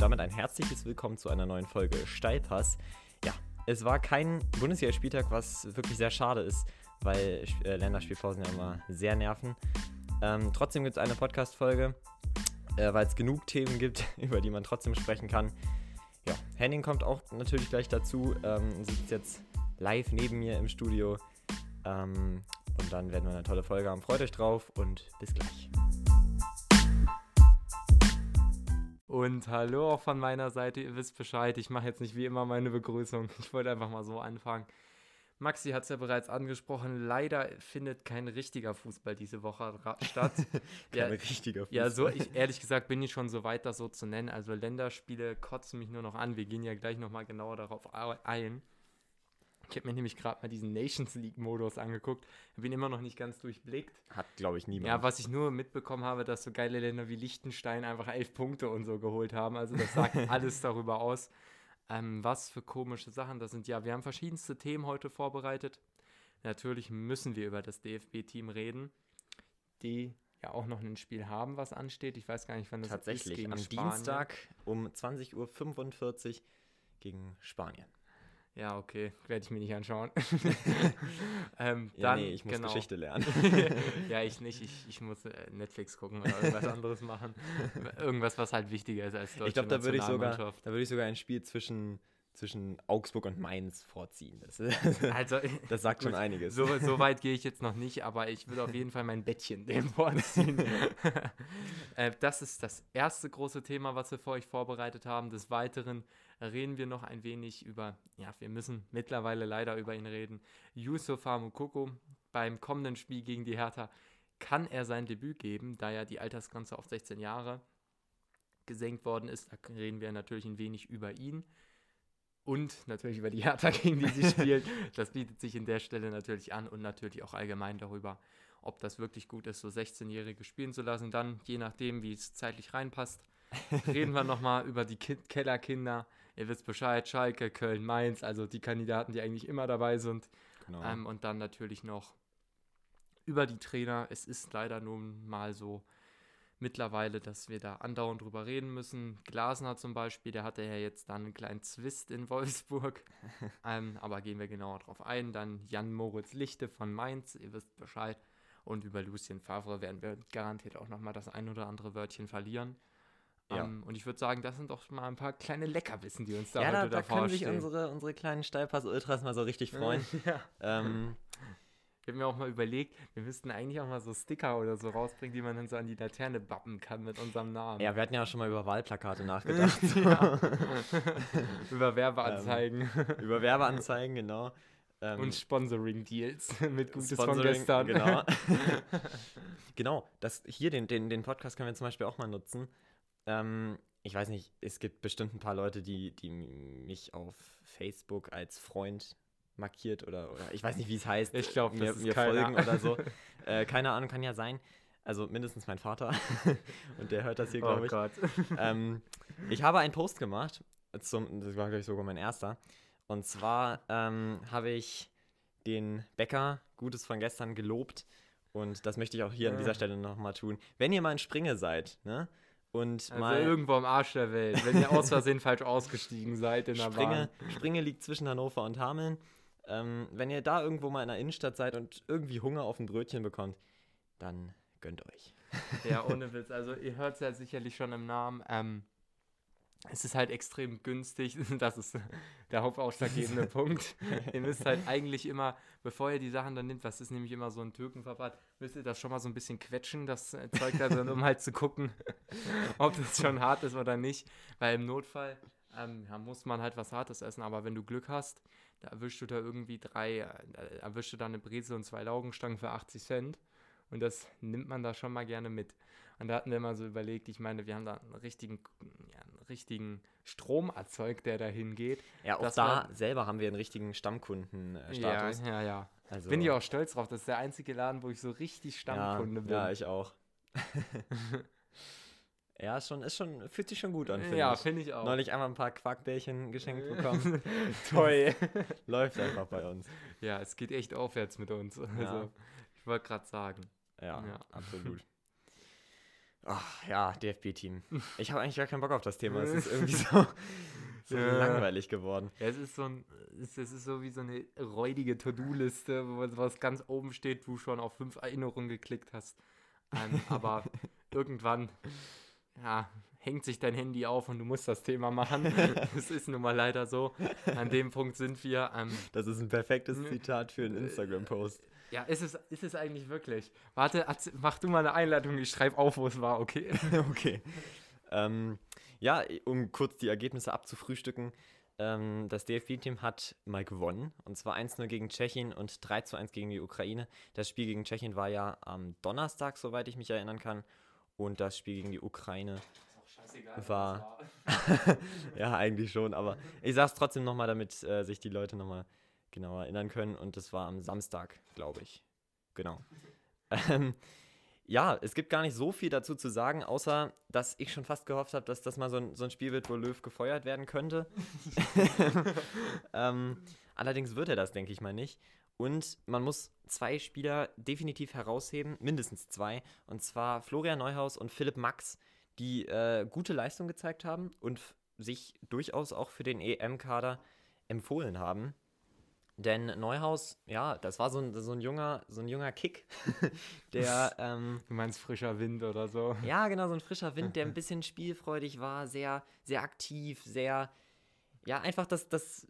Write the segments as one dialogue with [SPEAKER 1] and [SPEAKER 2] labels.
[SPEAKER 1] damit ein herzliches Willkommen zu einer neuen Folge Steilpass. Ja, es war kein Bundesligaspieltag, was wirklich sehr schade ist, weil äh, Länderspielpausen ja immer sehr nerven. Ähm, trotzdem gibt es eine Podcast-Folge, äh, weil es genug Themen gibt, über die man trotzdem sprechen kann. Ja, Henning kommt auch natürlich gleich dazu, ähm, sitzt jetzt live neben mir im Studio. Ähm, und dann werden wir eine tolle Folge haben. Freut euch drauf und bis gleich.
[SPEAKER 2] Und hallo auch von meiner Seite, ihr wisst Bescheid, ich mache jetzt nicht wie immer meine Begrüßung. Ich wollte einfach mal so anfangen. Maxi hat es ja bereits angesprochen, leider findet kein richtiger Fußball diese Woche statt.
[SPEAKER 1] kein ja, richtiger Fußball.
[SPEAKER 2] Ja, so, ich, ehrlich gesagt bin ich schon so weit, das so zu nennen. Also Länderspiele kotzen mich nur noch an. Wir gehen ja gleich nochmal genauer darauf ein. Ich habe mir nämlich gerade mal diesen Nations League-Modus angeguckt. Habe ihn immer noch nicht ganz durchblickt.
[SPEAKER 1] Hat, glaube ich, niemand.
[SPEAKER 2] Ja, was ich nur mitbekommen habe, dass so geile Länder wie Liechtenstein einfach elf Punkte und so geholt haben. Also das sagt alles darüber aus. Ähm, was für komische Sachen das sind. Ja, wir haben verschiedenste Themen heute vorbereitet. Natürlich müssen wir über das DFB-Team reden, die ja auch noch ein Spiel haben, was ansteht. Ich weiß gar nicht, wann das
[SPEAKER 1] Tatsächlich,
[SPEAKER 2] ist.
[SPEAKER 1] Tatsächlich, am Dienstag um 20.45 Uhr gegen Spanien.
[SPEAKER 2] Ja, okay, werde ich mir nicht anschauen.
[SPEAKER 1] ähm, ja, dann, nee, ich muss genau. Geschichte lernen.
[SPEAKER 2] ja, ich nicht. Ich, ich muss äh, Netflix gucken oder irgendwas anderes machen. Irgendwas, was halt wichtiger ist als deutsche
[SPEAKER 1] Ich glaube, da würde ich, sogar, da würd ich sogar ein Spiel zwischen zwischen Augsburg und Mainz vorziehen. Das, also, das sagt schon einiges.
[SPEAKER 2] So, so weit gehe ich jetzt noch nicht, aber ich würde auf jeden Fall mein Bettchen dem vorziehen. äh, das ist das erste große Thema, was wir für euch vorbereitet haben. Des Weiteren reden wir noch ein wenig über, ja, wir müssen mittlerweile leider über ihn reden, Yusuf Mukoko beim kommenden Spiel gegen die Hertha. Kann er sein Debüt geben, da ja die Altersgrenze auf 16 Jahre gesenkt worden ist? Da reden wir natürlich ein wenig über ihn und natürlich über die Hertha, gegen die sie spielt. Das bietet sich in der Stelle natürlich an und natürlich auch allgemein darüber, ob das wirklich gut ist, so 16-Jährige spielen zu lassen. Dann, je nachdem, wie es zeitlich reinpasst, reden wir nochmal über die Ki Kellerkinder. Ihr wisst Bescheid, Schalke, Köln, Mainz, also die Kandidaten, die eigentlich immer dabei sind. Genau. Ähm, und dann natürlich noch über die Trainer. Es ist leider nun mal so, mittlerweile, dass wir da andauernd drüber reden müssen. Glasner zum Beispiel, der hatte ja jetzt dann einen kleinen Zwist in Wolfsburg. ähm, aber gehen wir genauer drauf ein. Dann Jan Moritz Lichte von Mainz, ihr wisst Bescheid. Und über Lucien Favre werden wir garantiert auch nochmal das ein oder andere Wörtchen verlieren. Ja. Um, ähm, und ich würde sagen, das sind doch mal ein paar kleine Leckerbissen, die uns da
[SPEAKER 1] ja,
[SPEAKER 2] heute
[SPEAKER 1] da, da
[SPEAKER 2] davor
[SPEAKER 1] können sich unsere, unsere kleinen Steilpass-Ultras mal so richtig freuen. ja. ähm,
[SPEAKER 2] ich habe mir auch mal überlegt, wir müssten eigentlich auch mal so Sticker oder so rausbringen, die man dann so an die Laterne bappen kann mit unserem Namen.
[SPEAKER 1] Ja, wir hatten ja schon mal über Wahlplakate nachgedacht.
[SPEAKER 2] über Werbeanzeigen.
[SPEAKER 1] Ähm, über Werbeanzeigen, genau.
[SPEAKER 2] Ähm, Und Sponsoring-Deals mit Gutes Sponsoring, von gestern.
[SPEAKER 1] Genau. genau, das, hier den, den, den Podcast können wir zum Beispiel auch mal nutzen. Ähm, ich weiß nicht, es gibt bestimmt ein paar Leute, die, die mich auf Facebook als Freund markiert oder, oder ich weiß nicht, wie es heißt.
[SPEAKER 2] Ich glaube,
[SPEAKER 1] mir, mir folgen oder so. Äh, keine Ahnung, kann ja sein. Also mindestens mein Vater. und der hört das hier, glaube oh ich. Gott. Ähm, ich habe einen Post gemacht. Zum, das war, glaube ich, sogar mein erster. Und zwar ähm, habe ich den Bäcker Gutes von gestern gelobt. Und das möchte ich auch hier an dieser Stelle nochmal tun. Wenn ihr mal in Springe seid, ne? Und
[SPEAKER 2] also
[SPEAKER 1] mal
[SPEAKER 2] irgendwo am Arsch der Welt, wenn ihr aus Versehen falsch ausgestiegen seid in der
[SPEAKER 1] Springe, Bahn. Springe liegt zwischen Hannover und Hameln. Ähm, wenn ihr da irgendwo mal in der Innenstadt seid und irgendwie Hunger auf ein Brötchen bekommt, dann gönnt euch.
[SPEAKER 2] Ja, ohne Witz. Also ihr hört es ja sicherlich schon im Namen. Ähm, es ist halt extrem günstig. Das ist der hauptausschlaggebende Punkt. Ihr müsst halt eigentlich immer, bevor ihr die Sachen dann nimmt, was ist nämlich immer so ein Türkenverband, müsst ihr das schon mal so ein bisschen quetschen, das Zeug da drin, um halt zu gucken, ob das schon hart ist oder nicht. Weil im Notfall ähm, ja, muss man halt was Hartes essen. Aber wenn du Glück hast, da erwischst du da irgendwie drei, äh, erwischst du da eine Brezel und zwei Laugenstangen für 80 Cent. Und das nimmt man da schon mal gerne mit. Und da hatten wir mal so überlegt, ich meine, wir haben da einen richtigen, ja, einen richtigen Strom erzeugt, der da hingeht.
[SPEAKER 1] Ja, auch da war, selber haben wir einen richtigen Stammkundenstatus.
[SPEAKER 2] Ja, ja, ja. Also, Bin ich auch stolz drauf. Das ist der einzige Laden, wo ich so richtig Stammkunde
[SPEAKER 1] ja,
[SPEAKER 2] bin.
[SPEAKER 1] Ja, ich auch. Ja, ist schon, ist schon, fühlt sich schon gut an,
[SPEAKER 2] finde ja, ich. Ja, finde ich auch.
[SPEAKER 1] Neulich einmal ein paar Quarkbällchen geschenkt bekommen.
[SPEAKER 2] Toll.
[SPEAKER 1] Läuft einfach bei uns.
[SPEAKER 2] Ja, es geht echt aufwärts mit uns. Also, ja. ich wollte gerade sagen.
[SPEAKER 1] Ja, ja, absolut. Ach, ja, DFB-Team. Ich habe eigentlich gar keinen Bock auf das Thema. Es ist irgendwie so, so
[SPEAKER 2] Ja.
[SPEAKER 1] langweilig geworden.
[SPEAKER 2] Ja, es ist so ein, es ist so wie so eine räudige To-Do-Liste, wo was ganz oben steht, du schon auf fünf Erinnerungen geklickt hast. Ähm, aber irgendwann, ja, hängt sich dein Handy auf und du musst das Thema machen. Es ist nun mal leider so. An dem Punkt sind wir. Ähm,
[SPEAKER 1] Das ist ein perfektes. Zitat für einen Instagram-Post.
[SPEAKER 2] Ja, ist es, ist es eigentlich wirklich? Warte, mach du mal eine Einleitung, ich schreibe auf, wo es war, okay?
[SPEAKER 1] okay. Ähm, ja, um kurz die Ergebnisse abzufrühstücken. Ähm, das DFB-Team hat mal gewonnen. Und zwar 1-0 gegen Tschechien und 3-1 gegen die Ukraine. Das Spiel gegen Tschechien war ja am Donnerstag, soweit ich mich erinnern kann. Und das Spiel gegen die Ukraine War- Ja, eigentlich schon, aber ich sag's trotzdem nochmal, damit äh, sich die Leute nochmal genau erinnern können. Und das war am Samstag, glaube ich. Genau. Ähm, ja, es gibt gar nicht so viel dazu zu sagen, außer dass ich schon fast gehofft habe, dass das mal so ein, so ein Spiel wird, wo Löw gefeuert werden könnte. ähm, allerdings wird er das, denke ich mal, nicht. Und man muss zwei Spieler definitiv herausheben, mindestens zwei, und zwar Florian Neuhaus und Philipp Max, die äh, gute Leistung gezeigt haben und sich durchaus auch für den EM-Kader empfohlen haben. Denn Neuhaus, ja, das war so ein, so ein, junger, so ein junger Kick, der, ähm,
[SPEAKER 2] Du meinst frischer Wind oder so?
[SPEAKER 1] ja, genau, so ein frischer Wind, der ein bisschen spielfreudig war, sehr, sehr aktiv, sehr, ja, einfach das, das,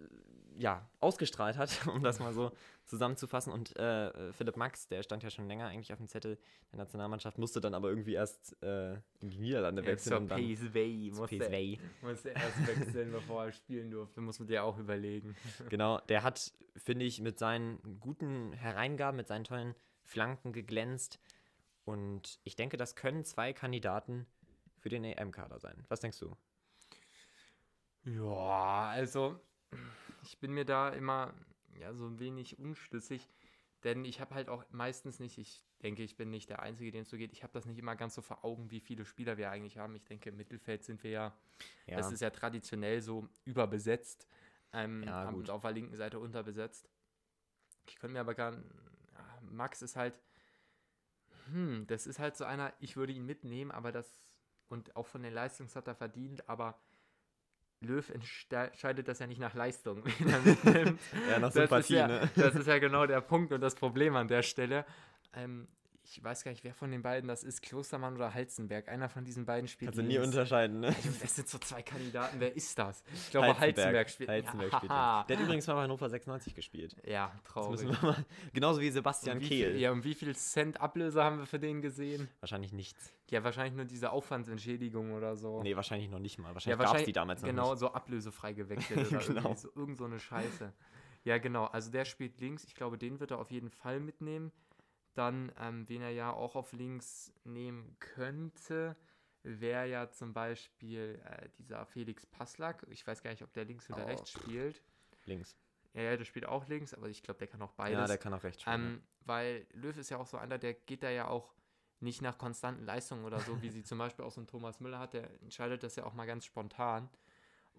[SPEAKER 1] ja, ausgestrahlt hat, um das mal so zusammenzufassen. Und äh, Philipp Max, der stand ja schon länger eigentlich auf dem Zettel der Nationalmannschaft, musste dann aber irgendwie erst äh, in die Niederlande wechseln. und dann
[SPEAKER 2] PSV, musste,
[SPEAKER 1] PSV.
[SPEAKER 2] musste erst wechseln, bevor er spielen durfte. Muss man dir auch überlegen.
[SPEAKER 1] Genau, der hat, finde ich, mit seinen guten Hereingaben, mit seinen tollen Flanken geglänzt. Und ich denke, das können zwei Kandidaten für den EM-Kader sein. Was denkst du?
[SPEAKER 2] Ja, also ich bin mir da immer ja, so ein wenig unschlüssig, denn ich habe halt auch meistens nicht, ich denke, ich bin nicht der Einzige, dem es so geht, ich habe das nicht immer ganz so vor Augen, wie viele Spieler wir eigentlich haben. Ich denke, im Mittelfeld sind wir ja,
[SPEAKER 1] Ja,
[SPEAKER 2] das ist ja traditionell so überbesetzt ähm,
[SPEAKER 1] Ja,
[SPEAKER 2] haben-
[SPEAKER 1] gut.
[SPEAKER 2] und auf der linken Seite unterbesetzt. Ich könnte mir aber gar ja, Max ist halt, hm, das ist halt so einer, ich würde ihn mitnehmen, aber das, und auch von den Leistungs hat er verdient, aber Löw entscheidet das ja nicht nach Leistung, wen er mitnimmt.
[SPEAKER 1] ja nach
[SPEAKER 2] das,
[SPEAKER 1] Sympathie,
[SPEAKER 2] ist ja,
[SPEAKER 1] ne?
[SPEAKER 2] das ist ja genau der Punkt und das Problem an der Stelle. Ähm, ich weiß gar nicht, wer von den beiden das ist, Klostermann oder Halzenberg. Einer von diesen beiden spielt
[SPEAKER 1] Kannst du nie unterscheiden, ne?
[SPEAKER 2] Also, Das sind so zwei Kandidaten. Wer ist das? Ich glaube,
[SPEAKER 1] Heizenberg.
[SPEAKER 2] Halzenberg spielt.
[SPEAKER 1] Heizenberg
[SPEAKER 2] ja,
[SPEAKER 1] spielt ja. Der hat übrigens mal bei Hannover 96 gespielt.
[SPEAKER 2] ja,
[SPEAKER 1] Das
[SPEAKER 2] traurig.
[SPEAKER 1] mal, genauso wie Sebastian
[SPEAKER 2] wie
[SPEAKER 1] Kehl.
[SPEAKER 2] Viel, ja, und wie viel Cent Ablöse haben wir für den gesehen?
[SPEAKER 1] Wahrscheinlich nichts.
[SPEAKER 2] Ja, wahrscheinlich nur diese Aufwandsentschädigung oder so.
[SPEAKER 1] Nee, wahrscheinlich noch nicht mal.
[SPEAKER 2] ja,
[SPEAKER 1] Wahrscheinlich gab es
[SPEAKER 2] wahrscheinlich
[SPEAKER 1] die damals noch
[SPEAKER 2] genau
[SPEAKER 1] nicht.
[SPEAKER 2] so ablösefrei gewechselt oder
[SPEAKER 1] Genau.
[SPEAKER 2] so, irgend so eine Scheiße. Ja, genau. Also der spielt links. Ich glaube, den wird er auf jeden Fall mitnehmen. Dann, ähm, wen er ja auch auf links nehmen könnte, wäre ja zum Beispiel äh, dieser Felix Passlack. Ich weiß gar nicht, ob der links oder
[SPEAKER 1] Oh.
[SPEAKER 2] rechts spielt.
[SPEAKER 1] Links.
[SPEAKER 2] Ja, ja, der spielt auch links, aber ich glaube, der kann auch beides.
[SPEAKER 1] Ja, der kann auch rechts spielen.
[SPEAKER 2] Ähm, weil Löw ist ja auch so einer, der geht da ja auch nicht nach konstanten Leistungen oder so, wie sie zum Beispiel auch so ein Thomas Müller hat, der entscheidet das ja auch mal ganz spontan.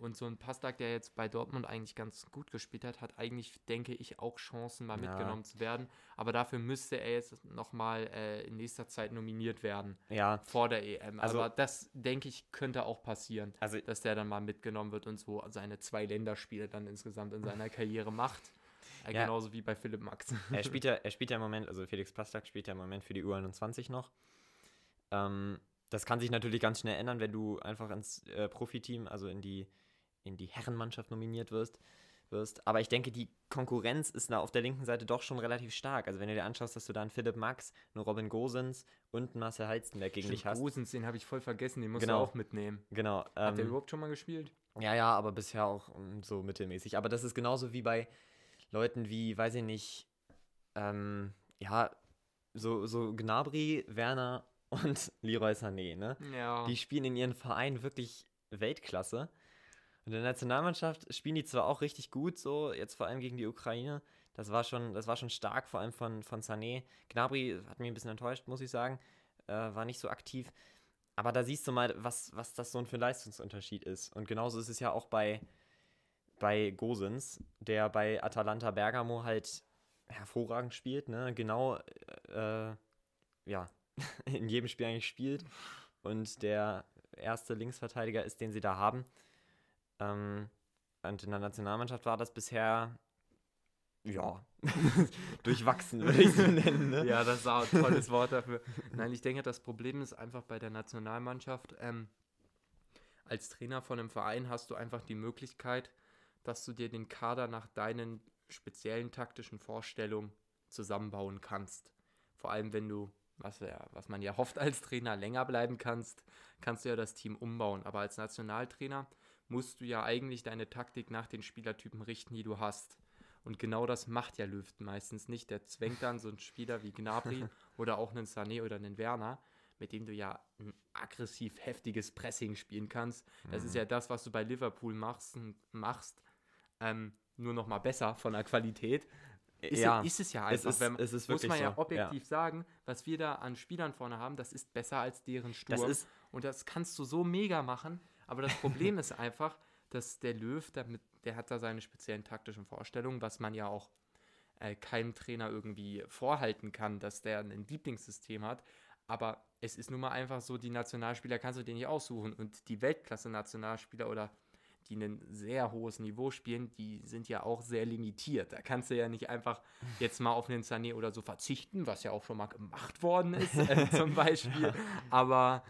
[SPEAKER 2] Und so ein Pastak, der jetzt bei Dortmund eigentlich ganz gut gespielt hat, hat eigentlich, denke ich, auch Chancen, mal
[SPEAKER 1] Ja.
[SPEAKER 2] mitgenommen zu werden. Aber dafür müsste er jetzt nochmal äh, in nächster Zeit nominiert werden
[SPEAKER 1] ja,
[SPEAKER 2] vor der EM.
[SPEAKER 1] Also-
[SPEAKER 2] Aber das, denke ich, könnte auch passieren,
[SPEAKER 1] also
[SPEAKER 2] dass der dann mal mitgenommen wird und so seine zwei Länderspiele dann insgesamt in seiner Karriere macht. Äh,
[SPEAKER 1] Ja.
[SPEAKER 2] Genauso wie bei Philipp Max.
[SPEAKER 1] er spielt ja, er spielt ja im Moment, also Felix Pastak spielt ja im Moment für die U21 noch. Ähm, das kann sich natürlich ganz schnell ändern, wenn du einfach ins äh, Profiteam, also in die, in die Herrenmannschaft nominiert wirst, wirst. Aber ich denke, die Konkurrenz ist da auf der linken Seite doch schon relativ stark. Also wenn du dir anschaust, dass du da einen Philipp Max, einen Robin Gosens und einen Marcel Halstenberg gegen dich
[SPEAKER 2] Stimmt,
[SPEAKER 1] hast.
[SPEAKER 2] Gosens, den habe ich voll vergessen, den musst
[SPEAKER 1] Genau.
[SPEAKER 2] du auch mitnehmen.
[SPEAKER 1] Genau.
[SPEAKER 2] Hat der
[SPEAKER 1] ähm,
[SPEAKER 2] überhaupt schon mal gespielt?
[SPEAKER 1] Ja, ja, aber bisher auch mm, so mittelmäßig. Aber das ist genauso wie bei Leuten wie, weiß ich nicht, ähm, ja, so, so Gnabry, Werner und Leroy Sané, ne?
[SPEAKER 2] Ja.
[SPEAKER 1] Die spielen in ihren Vereinen wirklich Weltklasse. Und in der Nationalmannschaft spielen die zwar auch richtig gut, so jetzt vor allem gegen die Ukraine. Das war schon, das war schon stark, vor allem von, von Sané. Gnabry hat mich ein bisschen enttäuscht, muss ich sagen. Äh, war nicht so aktiv. Aber da siehst du mal, was, was das so für ein Leistungsunterschied ist. Und genauso ist es ja auch bei, bei Gosens, der bei Atalanta Bergamo halt hervorragend spielt, ne? Genau, äh, ja, in jedem Spiel eigentlich spielt. und der erste Linksverteidiger ist, den sie da haben. Ähm, und in der Nationalmannschaft war das bisher, ja, durchwachsen, würde ich so nennen. Ne?
[SPEAKER 2] Ja, das ist auch ein tolles Wort dafür. Nein, ich denke, das Problem ist einfach bei der Nationalmannschaft, ähm, als Trainer von einem Verein hast du einfach die Möglichkeit, dass du dir den Kader nach deinen speziellen taktischen Vorstellungen zusammenbauen kannst. Vor allem, wenn du, was, ja, was man ja hofft als Trainer, länger bleiben kannst, kannst du ja das Team umbauen. Aber als Nationaltrainer musst du ja eigentlich deine Taktik nach den Spielertypen richten, die du hast. Und genau das macht ja Löw meistens nicht. Der zwängt dann so einen Spieler wie Gnabry oder auch einen Sané oder einen Werner, mit dem du ja ein aggressiv heftiges Pressing spielen kannst. Das mhm. ist ja das, was du bei Liverpool machst, machst ähm, nur noch mal besser von der Qualität. Ist, ja, ist es ja einfach.
[SPEAKER 1] Es ist, wenn, es ist
[SPEAKER 2] muss man ja
[SPEAKER 1] so.
[SPEAKER 2] objektiv ja. sagen, was wir da an Spielern vorne haben, das ist besser als deren Sturm. Das ist, und das kannst du so mega machen. Aber das Problem ist einfach, dass der Löw, damit, der hat da seine speziellen taktischen Vorstellungen, was man ja auch äh, keinem Trainer irgendwie vorhalten kann, dass der ein Lieblingssystem hat. Aber es ist nun mal einfach so, die Nationalspieler kannst du dir nicht aussuchen. Und die Weltklasse-Nationalspieler oder die ein sehr hohes Niveau spielen, die sind ja auch sehr limitiert. Da kannst du ja nicht einfach jetzt mal auf einen Sané oder so verzichten, was ja auch schon mal gemacht worden ist, äh, zum Beispiel. Aber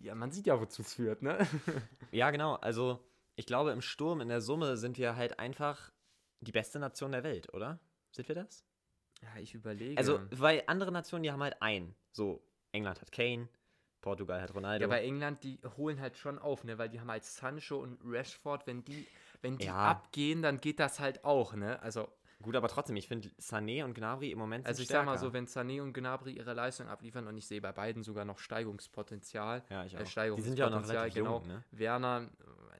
[SPEAKER 2] ja, man sieht ja, wozu es führt, ne?
[SPEAKER 1] ja, genau. Also ich glaube, im Sturm, in der Summe sind wir halt einfach die beste Nation der Welt, oder? Sind wir das?
[SPEAKER 2] Ja, ich überlege.
[SPEAKER 1] Also, weil andere Nationen, die haben halt einen. So, England hat Kane, Portugal hat Ronaldo.
[SPEAKER 2] Ja, bei England, die holen halt schon auf, ne? Weil die haben halt Sancho und Rashford, wenn die, wenn die ja. abgehen, dann geht das halt auch, ne? Also.
[SPEAKER 1] Gut, aber trotzdem, ich finde Sané und Gnabry im Moment
[SPEAKER 2] Also ich stärker. sag mal so, wenn Sané und Gnabry ihre Leistung abliefern und ich sehe bei beiden sogar noch Steigungspotenzial.
[SPEAKER 1] Ja, ich
[SPEAKER 2] äh, auch. Äh,
[SPEAKER 1] Steigungspotenzial,
[SPEAKER 2] die sind ja auch noch relativ genau. Jung, ne? Werner,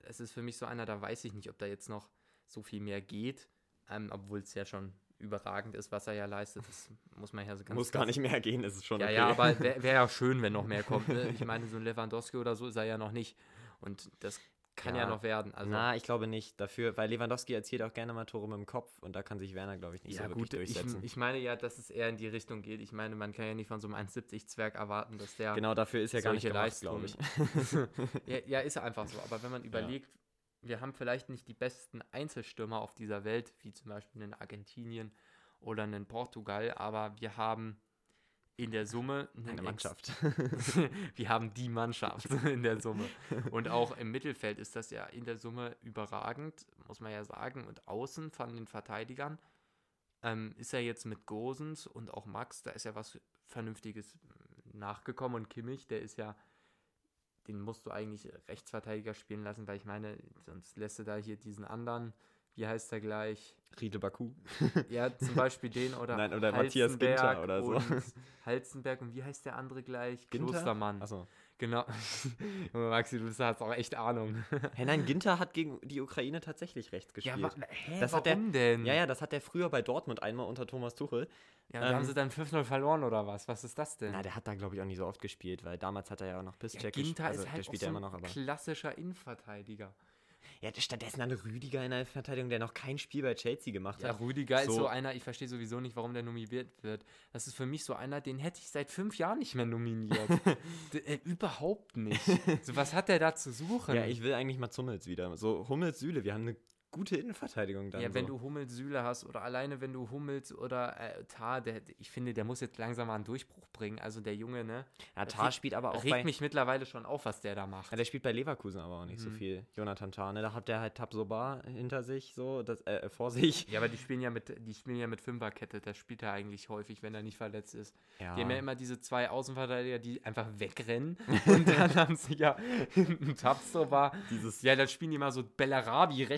[SPEAKER 2] es ist für mich so einer, da weiß ich nicht, ob da jetzt noch so viel mehr geht, ähm, obwohl es ja schon überragend ist, was er ja leistet. Das muss man ja so
[SPEAKER 1] ganz Muss gar nicht mehr gehen, ist es schon
[SPEAKER 2] ja,
[SPEAKER 1] okay.
[SPEAKER 2] Ja, aber wäre wär ja schön, wenn noch mehr kommt. Ne? Ich meine, so ein Lewandowski oder so ist er ja noch nicht. Und das kann ja, ja noch werden. Also,
[SPEAKER 1] na, ich glaube nicht dafür, weil Lewandowski erzielt auch gerne mal Tore mit dem Kopf und da kann sich Werner, glaube ich, nicht ja, so wirklich gut, durchsetzen.
[SPEAKER 2] Ich, ich, meine ja, dass es eher in die Richtung geht. Ich meine, man kann ja nicht von so einem 1,70-Zwerg erwarten, dass der.
[SPEAKER 1] Genau, dafür ist ja gar nicht gemacht, glaube ich.
[SPEAKER 2] ja, ja, ist einfach so. Aber wenn man überlegt, ja. wir haben vielleicht nicht die besten Einzelstürmer auf dieser Welt, wie zum Beispiel in Argentinien oder in Portugal, aber wir haben in der Summe
[SPEAKER 1] eine Mannschaft.
[SPEAKER 2] wir haben die Mannschaft in der Summe. Und auch im Mittelfeld ist das ja in der Summe überragend, muss man ja sagen. Und außen von den Verteidigern ähm, ist er jetzt mit Gosens und auch Max, da ist ja was Vernünftiges nachgekommen. Und Kimmich, der ist ja, den musst du eigentlich Rechtsverteidiger spielen lassen, weil ich meine, sonst lässt du da hier diesen anderen wie heißt er gleich?
[SPEAKER 1] Riede Baku.
[SPEAKER 2] Ja, zum Beispiel den oder,
[SPEAKER 1] Nein, oder Matthias Ginter oder so.
[SPEAKER 2] Halzenberg und wie heißt der andere gleich?
[SPEAKER 1] Ginter?
[SPEAKER 2] Klostermann.
[SPEAKER 1] Achso.
[SPEAKER 2] Genau. Maxi, du hast auch echt Ahnung.
[SPEAKER 1] Hä, nein, Ginter hat gegen die Ukraine tatsächlich rechts gespielt. Ja,
[SPEAKER 2] hä,
[SPEAKER 1] das
[SPEAKER 2] warum
[SPEAKER 1] der,
[SPEAKER 2] denn?
[SPEAKER 1] Ja, ja, das hat er früher bei Dortmund einmal unter Thomas Tuchel.
[SPEAKER 2] Ja, ähm, haben sie dann 5-0 verloren oder was? Was ist das denn?
[SPEAKER 1] Na, der hat da, glaube ich, auch nicht so oft gespielt, weil damals hat er ja auch noch Pisscheck
[SPEAKER 2] ja, Ginter also, ist halt der spielt auch so ein immer noch, aber. klassischer Innenverteidiger.
[SPEAKER 1] Ja, stattdessen dann Rüdiger in der Verteidigung, der noch kein Spiel bei Chelsea gemacht
[SPEAKER 2] ja,
[SPEAKER 1] hat.
[SPEAKER 2] Ja, Rüdiger so. ist so einer, ich verstehe sowieso nicht, warum der nominiert wird. Das ist für mich so einer, den hätte ich seit fünf Jahren nicht mehr nominiert. äh, überhaupt nicht. So, was hat der da zu suchen?
[SPEAKER 1] Ja, ich will eigentlich mal Zummels wieder. So, Hummels, Süle, wir haben eine gute Innenverteidigung dann.
[SPEAKER 2] Ja, wenn
[SPEAKER 1] so.
[SPEAKER 2] du Hummels Süle hast oder alleine wenn du Hummels oder äh, Tar, der, ich finde, der muss jetzt langsam mal einen Durchbruch bringen. Also der Junge, ne?
[SPEAKER 1] Ja, Tar spielt aber auch
[SPEAKER 2] regt bei, mich mittlerweile schon auf, was der da macht.
[SPEAKER 1] Ja, der spielt bei Leverkusen aber auch nicht mhm. so viel. Jonathan Tar, ne? Da hat der halt Tabsoba hinter sich, so, das, äh, vor sich.
[SPEAKER 2] Ja, aber die spielen ja mit, die spielen ja mit Fünferkette. Das spielt er eigentlich häufig, wenn er nicht verletzt ist. Ja. Die haben ja immer diese zwei Außenverteidiger, die einfach wegrennen. und dann haben sie ja einen Tabsoba. Dieses ja, dann spielen die mal so Bellarabi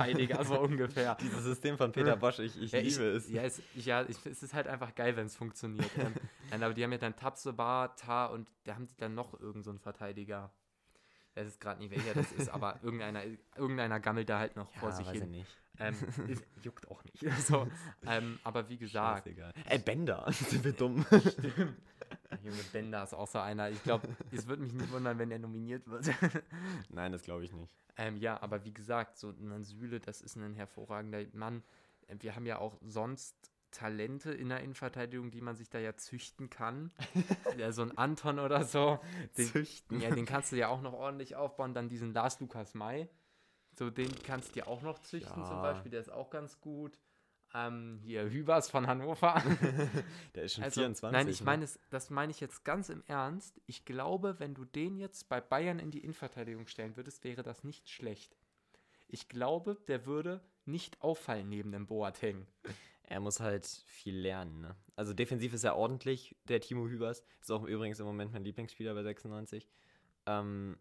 [SPEAKER 2] Rechtsverteidiger, so ungefähr.
[SPEAKER 1] Dieses System von Peter Bosch, ich, ich ja, liebe
[SPEAKER 2] es. Ja, es, ja ich, es ist halt einfach geil, wenn es funktioniert. ähm, nein, aber die haben ja dann Tabsoba, Tar und da haben die dann noch irgendeinen so Verteidiger. Ich weiß jetzt gerade nicht, welcher das ist, aber irgendeiner, irgendeiner gammelt da halt noch ja, vor sich weiß hin. Ich nicht. Ähm, ist, juckt auch nicht. So, ähm, aber wie gesagt.
[SPEAKER 1] Scheißegal. Ey, Bender, sind wir dumm.
[SPEAKER 2] Stimmt. Junge Bender ist auch so einer. Ich glaube, es würde mich nicht wundern, wenn er nominiert wird.
[SPEAKER 1] Nein, das glaube ich nicht.
[SPEAKER 2] Ähm, ja, aber wie gesagt, so ein Süle, das ist ein hervorragender Mann. Wir haben ja auch sonst Talente in der Innenverteidigung, die man sich da ja züchten kann. ja, so ein Anton oder so. Den,
[SPEAKER 1] Züchten.
[SPEAKER 2] Ja, den kannst du ja auch noch ordentlich aufbauen. Dann diesen Lars Lukas May. So, den kannst du dir auch noch züchten
[SPEAKER 1] Ja.
[SPEAKER 2] zum Beispiel. Der ist auch ganz gut. Ähm, hier Hübers von Hannover.
[SPEAKER 1] Der ist schon
[SPEAKER 2] Also,
[SPEAKER 1] 24.
[SPEAKER 2] nein, ich
[SPEAKER 1] ne?
[SPEAKER 2] meine, das meine ich jetzt ganz im Ernst. Ich glaube, wenn du den jetzt bei Bayern in die Innenverteidigung stellen würdest, wäre das nicht schlecht. Ich glaube, der würde nicht auffallen neben dem Boateng.
[SPEAKER 1] Er muss halt viel lernen, ne? Also defensiv ist er ordentlich, der Timo Hübers. Ist auch übrigens im Moment mein Lieblingsspieler bei 96. Ähm,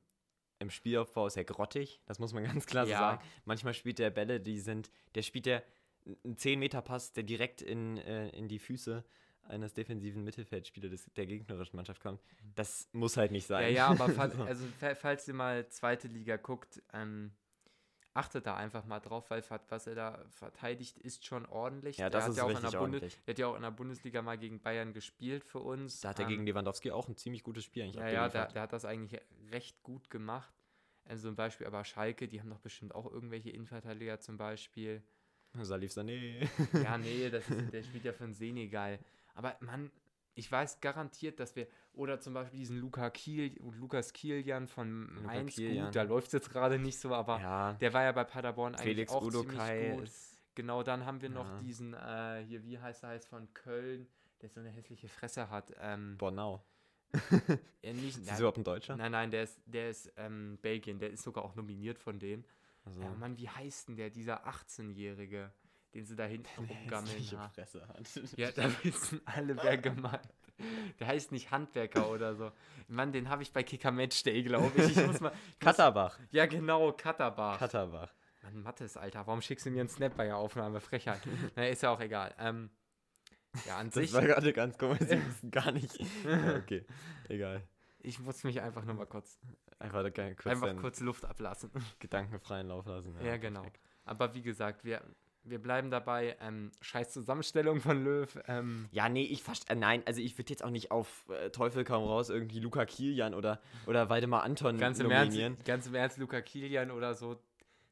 [SPEAKER 1] Im Spielaufbau ist er grottig, das muss man ganz klar so
[SPEAKER 2] Ja.
[SPEAKER 1] sagen. Manchmal spielt er Bälle, die sind, der spielt der einen 10-Meter-Pass, der direkt in, äh, in die Füße eines defensiven Mittelfeldspielers des, der gegnerischen Mannschaft kommt. Das muss halt nicht
[SPEAKER 2] Ja,
[SPEAKER 1] sein.
[SPEAKER 2] ja, aber fall,
[SPEAKER 1] So.
[SPEAKER 2] also, fa- falls ihr mal zweite Liga guckt, ähm, achtet da einfach mal drauf, weil was er da verteidigt, ist schon ordentlich.
[SPEAKER 1] Ja,
[SPEAKER 2] Der
[SPEAKER 1] das
[SPEAKER 2] hat
[SPEAKER 1] ist
[SPEAKER 2] ja auch in
[SPEAKER 1] richtig
[SPEAKER 2] der
[SPEAKER 1] ordentlich.
[SPEAKER 2] Der hat ja auch in der Bundesliga mal gegen Bayern gespielt für uns.
[SPEAKER 1] Da hat er
[SPEAKER 2] Ähm,
[SPEAKER 1] gegen Lewandowski auch ein ziemlich gutes Spiel eigentlich
[SPEAKER 2] Ja, ja, der, der hat das eigentlich recht gut gemacht. Also zum Beispiel aber Schalke, die haben doch bestimmt auch irgendwelche Innenverteidiger zum Beispiel.
[SPEAKER 1] Salif Sané.
[SPEAKER 2] Ja, nee, das ist, der spielt ja für den Senegal. Aber man, ich weiß garantiert, dass wir, oder zum Beispiel diesen Luca Kiel, Lukas Kilian von Mainz,
[SPEAKER 1] Kilian.
[SPEAKER 2] gut, da läuft es jetzt gerade nicht so, aber
[SPEAKER 1] ja,
[SPEAKER 2] der war ja bei Paderborn eigentlich
[SPEAKER 1] Felix
[SPEAKER 2] auch
[SPEAKER 1] Udokai
[SPEAKER 2] ziemlich gut. Genau, dann haben wir noch
[SPEAKER 1] Ja.
[SPEAKER 2] diesen, äh, hier, wie heißt er, heißt von Köln, der so eine hässliche Fresse hat. Ähm,
[SPEAKER 1] Bornau.
[SPEAKER 2] er nicht,
[SPEAKER 1] Ist das überhaupt ein Deutscher?
[SPEAKER 2] Nein, nein, der ist, der ist ähm, Belgien, der ist sogar auch nominiert von denen.
[SPEAKER 1] Also,
[SPEAKER 2] Ja, Mann, wie heißt denn der, dieser 18-Jährige, den sie da hinten rumgammeln haben?
[SPEAKER 1] Fresse hat.
[SPEAKER 2] Ja, da wissen alle, wer gemeint. Der heißt nicht Handwerker oder so. Mann, den habe ich bei Kicker Matchday, glaube ich. ich muss mal, ich muss,
[SPEAKER 1] Katterbach.
[SPEAKER 2] ja, genau, Katterbach.
[SPEAKER 1] Katterbach.
[SPEAKER 2] Mann, Mathis, Alter, warum schickst du mir einen Snap bei der Aufnahme? Frechheit. Na, ist ja auch egal. Ähm, ja, an
[SPEAKER 1] Das
[SPEAKER 2] sich,
[SPEAKER 1] war gerade ganz komisch. Sie gar nicht. Ja, okay, egal.
[SPEAKER 2] Ich muss mich einfach nur mal kurz,
[SPEAKER 1] Einfach, kann- kurz
[SPEAKER 2] einfach kurz Luft ablassen.
[SPEAKER 1] gedankenfreien Lauf lassen.
[SPEAKER 2] Ja, genau.
[SPEAKER 1] perfekt.
[SPEAKER 2] Aber wie gesagt, wir, wir bleiben dabei. Ähm, scheiß Zusammenstellung von Löw. Ähm,
[SPEAKER 1] Ja, nee, ich verstehe. Äh, nein, also ich würde jetzt auch nicht auf äh, Teufel kaum raus irgendwie Luca Kilian oder, oder Waldemar Anton
[SPEAKER 2] ganz, im
[SPEAKER 1] nominieren.
[SPEAKER 2] Ernst, ganz im Ernst, Luca Kilian oder so.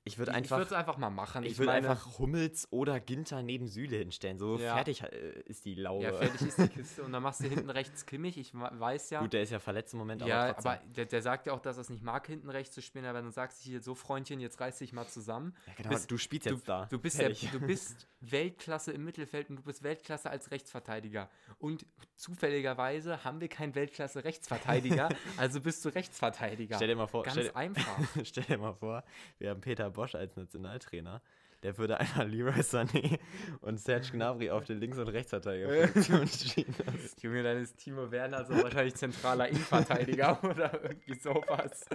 [SPEAKER 1] Ich würde
[SPEAKER 2] ich
[SPEAKER 1] einfach.
[SPEAKER 2] würde es einfach mal machen.
[SPEAKER 1] Ich
[SPEAKER 2] Ich
[SPEAKER 1] würde einfach Hummels oder Ginter neben Süle hinstellen. So
[SPEAKER 2] Ja.
[SPEAKER 1] fertig äh, ist die Laube.
[SPEAKER 2] Ja, fertig ist die Kiste. Und dann machst du hinten rechts Kimmich. Ich weiß ja.
[SPEAKER 1] Gut, der ist ja verletzt im Moment,
[SPEAKER 2] ja,
[SPEAKER 1] aber
[SPEAKER 2] aber der, der sagt ja auch, dass er es nicht mag, hinten rechts zu spielen. Aber dann sagst du hier so, Freundchen, jetzt reiß dich mal zusammen.
[SPEAKER 1] ja, genau,
[SPEAKER 2] bist-
[SPEAKER 1] du spielst
[SPEAKER 2] Du,
[SPEAKER 1] jetzt da.
[SPEAKER 2] du, bist der, du bist Weltklasse im Mittelfeld und du bist Weltklasse als Rechtsverteidiger. Und zufälligerweise haben wir keinen Weltklasse-Rechtsverteidiger, also bist du Rechtsverteidiger.
[SPEAKER 1] Stell dir mal vor,
[SPEAKER 2] Ganz
[SPEAKER 1] stell,
[SPEAKER 2] einfach.
[SPEAKER 1] stell dir mal vor, wir haben Peter Bosch als Nationaltrainer. Der würde einfach Leroy Sané und Serge Gnabry auf den Links- und Rechtsverteidiger schieben.
[SPEAKER 2] Junge, dann ist Timo Werner so wahrscheinlich zentraler Innenverteidiger oder irgendwie sowas.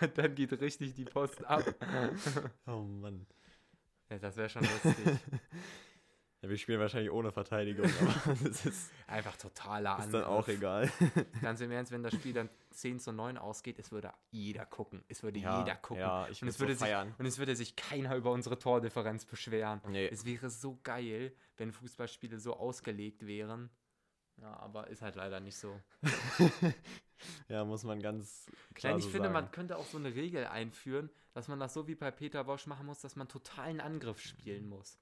[SPEAKER 2] Und dann geht richtig die Post ab.
[SPEAKER 1] Oh Mann.
[SPEAKER 2] Ja, das wäre schon lustig.
[SPEAKER 1] Ja, wir spielen wahrscheinlich ohne Verteidigung, aber das ist,
[SPEAKER 2] Einfach totaler
[SPEAKER 1] ist dann auch egal.
[SPEAKER 2] Ganz im Ernst, wenn das Spiel dann 10 zu 9 ausgeht, es würde jeder gucken. Es würde
[SPEAKER 1] Ja,
[SPEAKER 2] jeder gucken.
[SPEAKER 1] ja, ich
[SPEAKER 2] und, es würde
[SPEAKER 1] so feiern.
[SPEAKER 2] sich, und es würde sich keiner über unsere Tordifferenz beschweren.
[SPEAKER 1] Nee.
[SPEAKER 2] Es wäre so geil, wenn Fußballspiele so ausgelegt wären. Ja, aber ist halt leider nicht so.
[SPEAKER 1] Ja, muss man ganz klar
[SPEAKER 2] Nein, ich
[SPEAKER 1] so
[SPEAKER 2] finde,
[SPEAKER 1] sagen.
[SPEAKER 2] man könnte auch so eine Regel einführen, dass man das so wie bei Peter Bosch machen muss, dass man totalen Angriff spielen muss.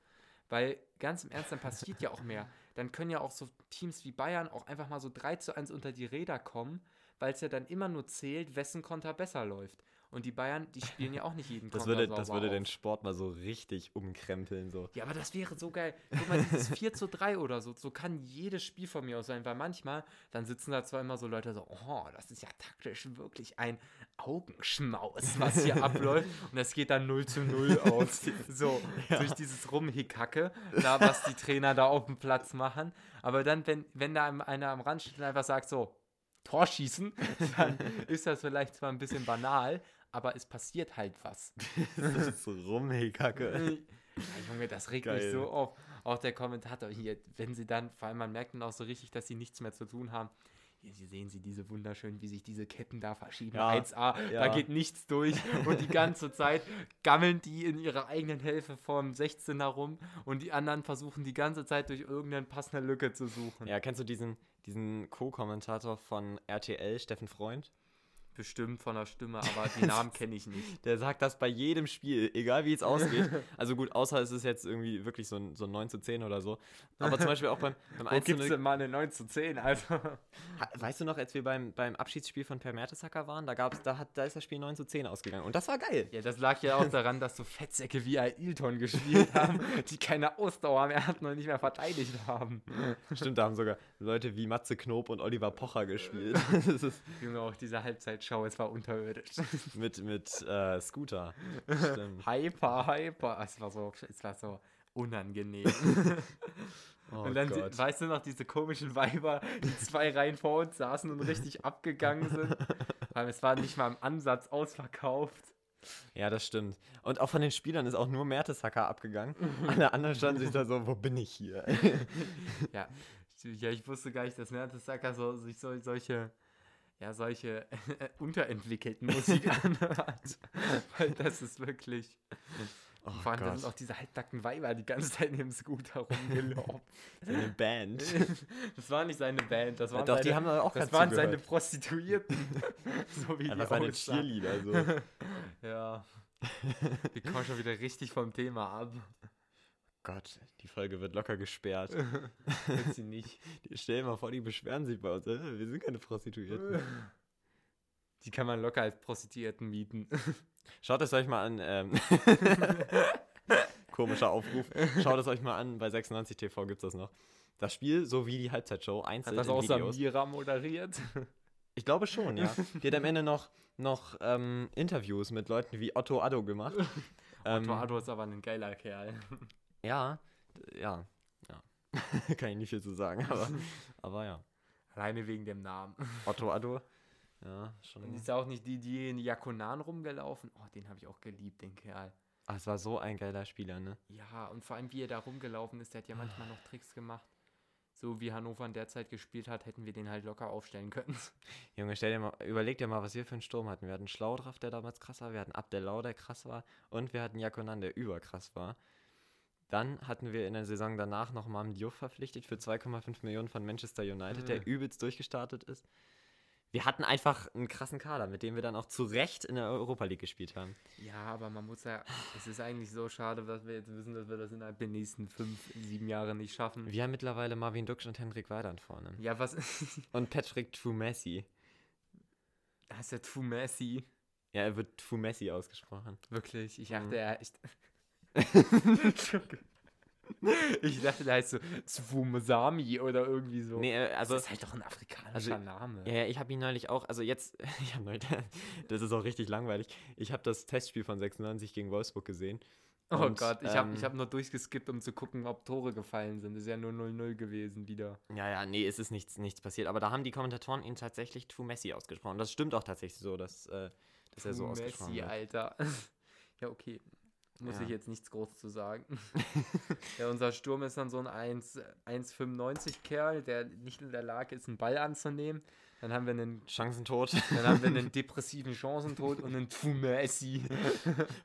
[SPEAKER 2] Weil ganz im Ernst, dann passiert ja auch mehr. Dann können ja auch so Teams wie Bayern auch einfach mal so 3 zu 1 unter die Räder kommen, weil es ja dann immer nur zählt, wessen Konter besser läuft. Und die Bayern, die spielen ja auch nicht jeden
[SPEAKER 1] Das
[SPEAKER 2] Konter
[SPEAKER 1] würde, das würde den
[SPEAKER 2] auf.
[SPEAKER 1] Sport mal so richtig umkrempeln. So.
[SPEAKER 2] Ja, aber das wäre so geil. Guck mal, dieses 4 zu 3 oder so, so kann jedes Spiel von mir aus sein, weil manchmal, dann sitzen da zwar immer so Leute so, oh, das ist ja taktisch wirklich ein Augenschmaus, was hier abläuft. Und das geht dann 0 zu 0 aus. So, durch dieses Rumhicacke, da, was die Trainer da auf dem Platz machen. Aber dann, wenn, wenn da einer am Rand steht und einfach sagt so, Tor schießen, dann ist das vielleicht zwar ein bisschen banal, aber es passiert halt was.
[SPEAKER 1] Das ist so rumhekacke.
[SPEAKER 2] Ja, Junge, das regt mich
[SPEAKER 1] Geil.
[SPEAKER 2] so auf. Auch der Kommentator hier, wenn sie dann, vor allem man merkt dann auch so richtig, dass sie nichts mehr zu tun haben. Hier, sehen sie diese wunderschön, wie sich diese Ketten da verschieben.
[SPEAKER 1] Ja,
[SPEAKER 2] 1A, da
[SPEAKER 1] ja.
[SPEAKER 2] geht nichts durch. Und die ganze Zeit gammeln die in ihrer eigenen Hälfte vorm 16er rum und die anderen versuchen die ganze Zeit durch irgendeine passende Lücke zu suchen.
[SPEAKER 1] Ja, kennst du diesen, diesen Co-Kommentator von RTL, Steffen Freund?
[SPEAKER 2] Bestimmt von der Stimme, aber die Namen kenne ich nicht.
[SPEAKER 1] Der sagt das bei jedem Spiel, egal wie es ausgeht. Also gut, außer es ist jetzt irgendwie wirklich so ein, so ein 9 zu 10 oder so. Aber zum Beispiel auch beim, beim
[SPEAKER 2] Wo gibt's denn mal eine 9 zu 10, also?
[SPEAKER 1] Ha- Weißt du noch, als wir beim, beim Abschiedsspiel von Per Mertesacker waren, da, gab's, da, hat, da ist das Spiel 9 zu 10 ausgegangen. Und das war geil.
[SPEAKER 2] Ja, das lag ja auch daran, dass so Fettsäcke wie Ailton gespielt haben, die keine Ausdauer mehr hatten und nicht mehr verteidigt haben.
[SPEAKER 1] Stimmt, da haben sogar Leute wie Matze Knob und Oliver Pocher gespielt. Das ist
[SPEAKER 2] Junge, auch diese Halbzeitshow, es war unterirdisch.
[SPEAKER 1] mit mit äh, Scooter. Stimmt.
[SPEAKER 2] Hyper, hyper. Es war so, es war so unangenehm.
[SPEAKER 1] Oh
[SPEAKER 2] und dann,
[SPEAKER 1] Gott.
[SPEAKER 2] weißt du noch, diese komischen Weiber, die zwei Reihen vor uns saßen und richtig abgegangen sind. Weil es war nicht mal im Ansatz ausverkauft.
[SPEAKER 1] Ja, das stimmt. Und auch von den Spielern ist auch nur Mertesacker abgegangen. Alle anderen standen sich da so, wo bin ich hier?
[SPEAKER 2] Ja, ich, ja, ich wusste gar nicht, dass Mertesacker so, sich so, solche, ja, solche unterentwickelten Musik anhört. Weil das ist wirklich.
[SPEAKER 1] Oh
[SPEAKER 2] Vor allem sind auch diese halbnackten Weiber die ganze Zeit neben dem Scooter rumgelaufen.
[SPEAKER 1] Eine Band.
[SPEAKER 2] Das war nicht seine Band, das waren
[SPEAKER 1] Doch,
[SPEAKER 2] seine,
[SPEAKER 1] die haben da auch
[SPEAKER 2] das waren seine Prostituierten. so wie
[SPEAKER 1] Einfach
[SPEAKER 2] die
[SPEAKER 1] seine. Cheerleader. So.
[SPEAKER 2] Ja. Wir kommen schon wieder richtig vom Thema ab.
[SPEAKER 1] Gott, die Folge wird locker gesperrt.
[SPEAKER 2] Wird sie nicht.
[SPEAKER 1] Die, stell dir mal vor, die beschweren sich bei uns. äh, Wir sind keine Prostituierten.
[SPEAKER 2] Die kann man locker als Prostituierten mieten.
[SPEAKER 1] Schaut es euch mal an. Ähm, komischer Aufruf. Schaut es euch mal an. Bei 96 TV gibt es das noch. Das Spiel sowie die Halbzeitshow
[SPEAKER 2] Hat das auch
[SPEAKER 1] Videos.
[SPEAKER 2] Samira moderiert?
[SPEAKER 1] Ich glaube schon, ja. Die hat am Ende noch, noch ähm, Interviews mit Leuten wie Otto Addo gemacht. ähm,
[SPEAKER 2] Otto Addo ist aber ein geiler Kerl.
[SPEAKER 1] Ja, ja, ja. Kann ich nicht viel zu sagen, aber, aber ja.
[SPEAKER 2] Alleine wegen dem Namen.
[SPEAKER 1] Otto Addo. Ja, schon.
[SPEAKER 2] Und ist ja auch nicht die, die in Jakonan rumgelaufen. Oh, den habe ich auch geliebt, den Kerl.
[SPEAKER 1] Ah, es war so ein geiler Spieler, ne?
[SPEAKER 2] Ja, und vor allem, wie er da rumgelaufen ist, der hat ja manchmal noch Tricks gemacht. So wie Hannover in der Zeit gespielt hat, hätten wir den halt locker aufstellen können.
[SPEAKER 1] Junge, stell dir mal, überleg dir mal, was wir für einen Sturm hatten. Wir hatten Schlaudraff, der damals krass war, wir hatten Abdelau, der krass war, und wir hatten Jakonan, der überkrass war. Dann hatten wir in der Saison danach noch Mam Diouf verpflichtet für 2,5 Millionen von Manchester United, der
[SPEAKER 2] Mhm.
[SPEAKER 1] übelst durchgestartet ist. Wir hatten einfach einen krassen Kader, mit dem wir dann auch zu Recht in der Europa League gespielt haben.
[SPEAKER 2] Ja, aber man muss ja, es ist eigentlich so schade, dass wir jetzt wissen, dass wir das innerhalb der nächsten fünf, sieben Jahre nicht schaffen.
[SPEAKER 1] Wir haben mittlerweile Marvin Duksch und Henrik Weidand vorne.
[SPEAKER 2] Ja, was
[SPEAKER 1] Und Patrick Twumasi.
[SPEAKER 2] heißt der Too Messi?
[SPEAKER 1] Ja, er wird Twumasi ausgesprochen.
[SPEAKER 2] Wirklich, ich
[SPEAKER 1] Mhm.
[SPEAKER 2] dachte, er ich, ich dachte, der heißt so Zwumsami oder irgendwie so.
[SPEAKER 1] Nee, äh, also
[SPEAKER 2] das ist halt doch ein afrikanischer
[SPEAKER 1] also-
[SPEAKER 2] Name.
[SPEAKER 1] Ja, ich habe ihn neulich auch, also jetzt, ich habe neulich, das ist auch richtig langweilig. Ich habe das Testspiel von 96 gegen Wolfsburg gesehen.
[SPEAKER 2] oh
[SPEAKER 1] und,
[SPEAKER 2] Gott, ich habe
[SPEAKER 1] ähm,
[SPEAKER 2] ich hab nur durchgeskippt, um zu gucken, ob Tore gefallen sind. Das ist ja nur 0-0 gewesen wieder.
[SPEAKER 1] Ja, ja, nee, es ist nichts, nichts passiert. Aber da haben die Kommentatoren ihn tatsächlich True Messi ausgesprochen. Das stimmt auch tatsächlich so, dass, äh, dass er so
[SPEAKER 2] Too
[SPEAKER 1] ausgesprochen
[SPEAKER 2] Messi,
[SPEAKER 1] wird.
[SPEAKER 2] Alter. ja, okay. Muss
[SPEAKER 1] Ja.
[SPEAKER 2] ich jetzt nichts groß zu sagen. ja, unser Sturm ist dann so ein 1 1,95 Kerl, der nicht in der Lage ist, einen Ball anzunehmen. Dann haben wir einen,
[SPEAKER 1] Chancentod.
[SPEAKER 2] dann haben wir einen depressiven Chancentod und einen Too Messi.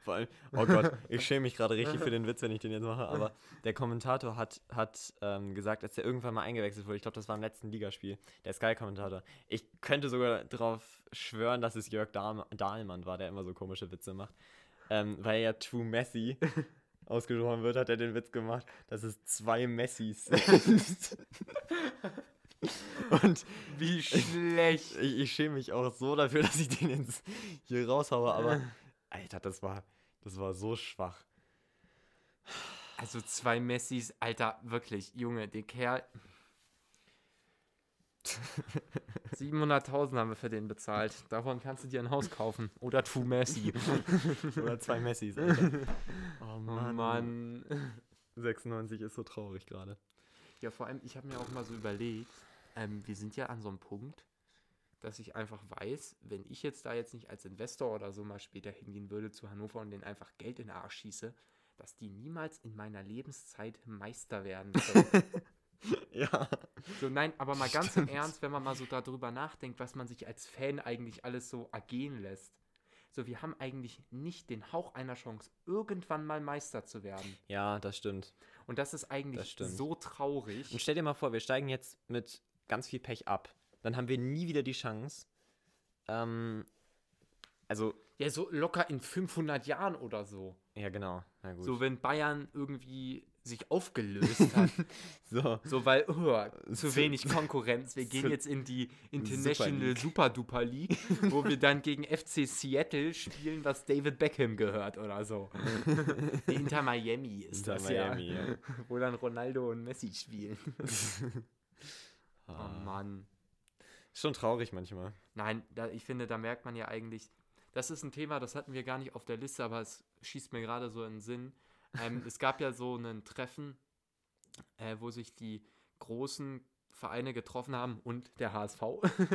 [SPEAKER 1] Vor allem, oh Gott, ich schäme mich gerade richtig für den Witz, wenn ich den jetzt mache. Aber der Kommentator hat, hat ähm, gesagt, als er irgendwann mal eingewechselt wurde, ich glaube, das war im letzten Ligaspiel, der Sky-Kommentator. Ich könnte sogar darauf schwören, dass es Jörg Dahl Dahlmann war, der immer so komische Witze macht. Ähm, weil ja True Messi ausgesprochen wird, hat er den Witz gemacht, dass es zwei Messis sind. Und
[SPEAKER 2] Wie schlecht.
[SPEAKER 1] ich, ich schäme mich auch so dafür, dass ich den jetzt hier raushaue, aber Alter, das war, das war so schwach.
[SPEAKER 2] Also zwei Messis, Alter, wirklich, Junge, der Kerl. 700.000 haben wir für den bezahlt. Davon kannst du dir ein Haus kaufen. Oder True Messi.
[SPEAKER 1] Oder zwei Messis, Alter. Oh
[SPEAKER 2] Oh
[SPEAKER 1] Mann.
[SPEAKER 2] Mann.
[SPEAKER 1] 96 ist so traurig gerade.
[SPEAKER 2] Ja, vor allem, ich habe mir auch mal so überlegt, ähm, wir sind ja an so einem Punkt, dass ich einfach weiß, wenn ich jetzt da jetzt nicht als Investor oder so mal später hingehen würde zu Hannover und denen einfach Geld in den Arsch schieße, dass die niemals in meiner Lebenszeit Meister werden können.
[SPEAKER 1] Ja.
[SPEAKER 2] So, nein, aber mal ganz im Ernst, wenn man mal so darüber nachdenkt, was man sich als Fan eigentlich alles so ergehen lässt. So, wir haben eigentlich nicht den Hauch einer Chance, irgendwann mal Meister zu werden.
[SPEAKER 1] Ja, das stimmt.
[SPEAKER 2] Und das ist
[SPEAKER 1] Das
[SPEAKER 2] eigentlich
[SPEAKER 1] stimmt.
[SPEAKER 2] so traurig.
[SPEAKER 1] Und stell dir mal vor, wir steigen jetzt mit ganz viel Pech ab. Dann haben wir nie wieder die Chance, ähm, Also,
[SPEAKER 2] Ja, so locker in 500 Jahren oder so.
[SPEAKER 1] ja, genau.
[SPEAKER 2] So, wenn Bayern irgendwie sich aufgelöst hat.
[SPEAKER 1] So.
[SPEAKER 2] So, weil oh, zu wenig Konkurrenz. Wir gehen jetzt in die International. Super Duper League, wo wir dann gegen FC Seattle spielen, was David Beckham gehört oder so. Inter Miami ist
[SPEAKER 1] Inter
[SPEAKER 2] das
[SPEAKER 1] Miami,
[SPEAKER 2] ja.
[SPEAKER 1] ja.
[SPEAKER 2] Wo dann Ronaldo und Messi spielen. Oh
[SPEAKER 1] Ah.
[SPEAKER 2] Mann.
[SPEAKER 1] Schon traurig manchmal.
[SPEAKER 2] Nein, da, ich finde, da merkt man ja eigentlich, das ist ein Thema, das hatten wir gar nicht auf der Liste, aber es schießt mir gerade so in den Sinn. Ähm, es gab ja so ein Treffen, äh, wo sich die großen Vereine getroffen haben und der HSV.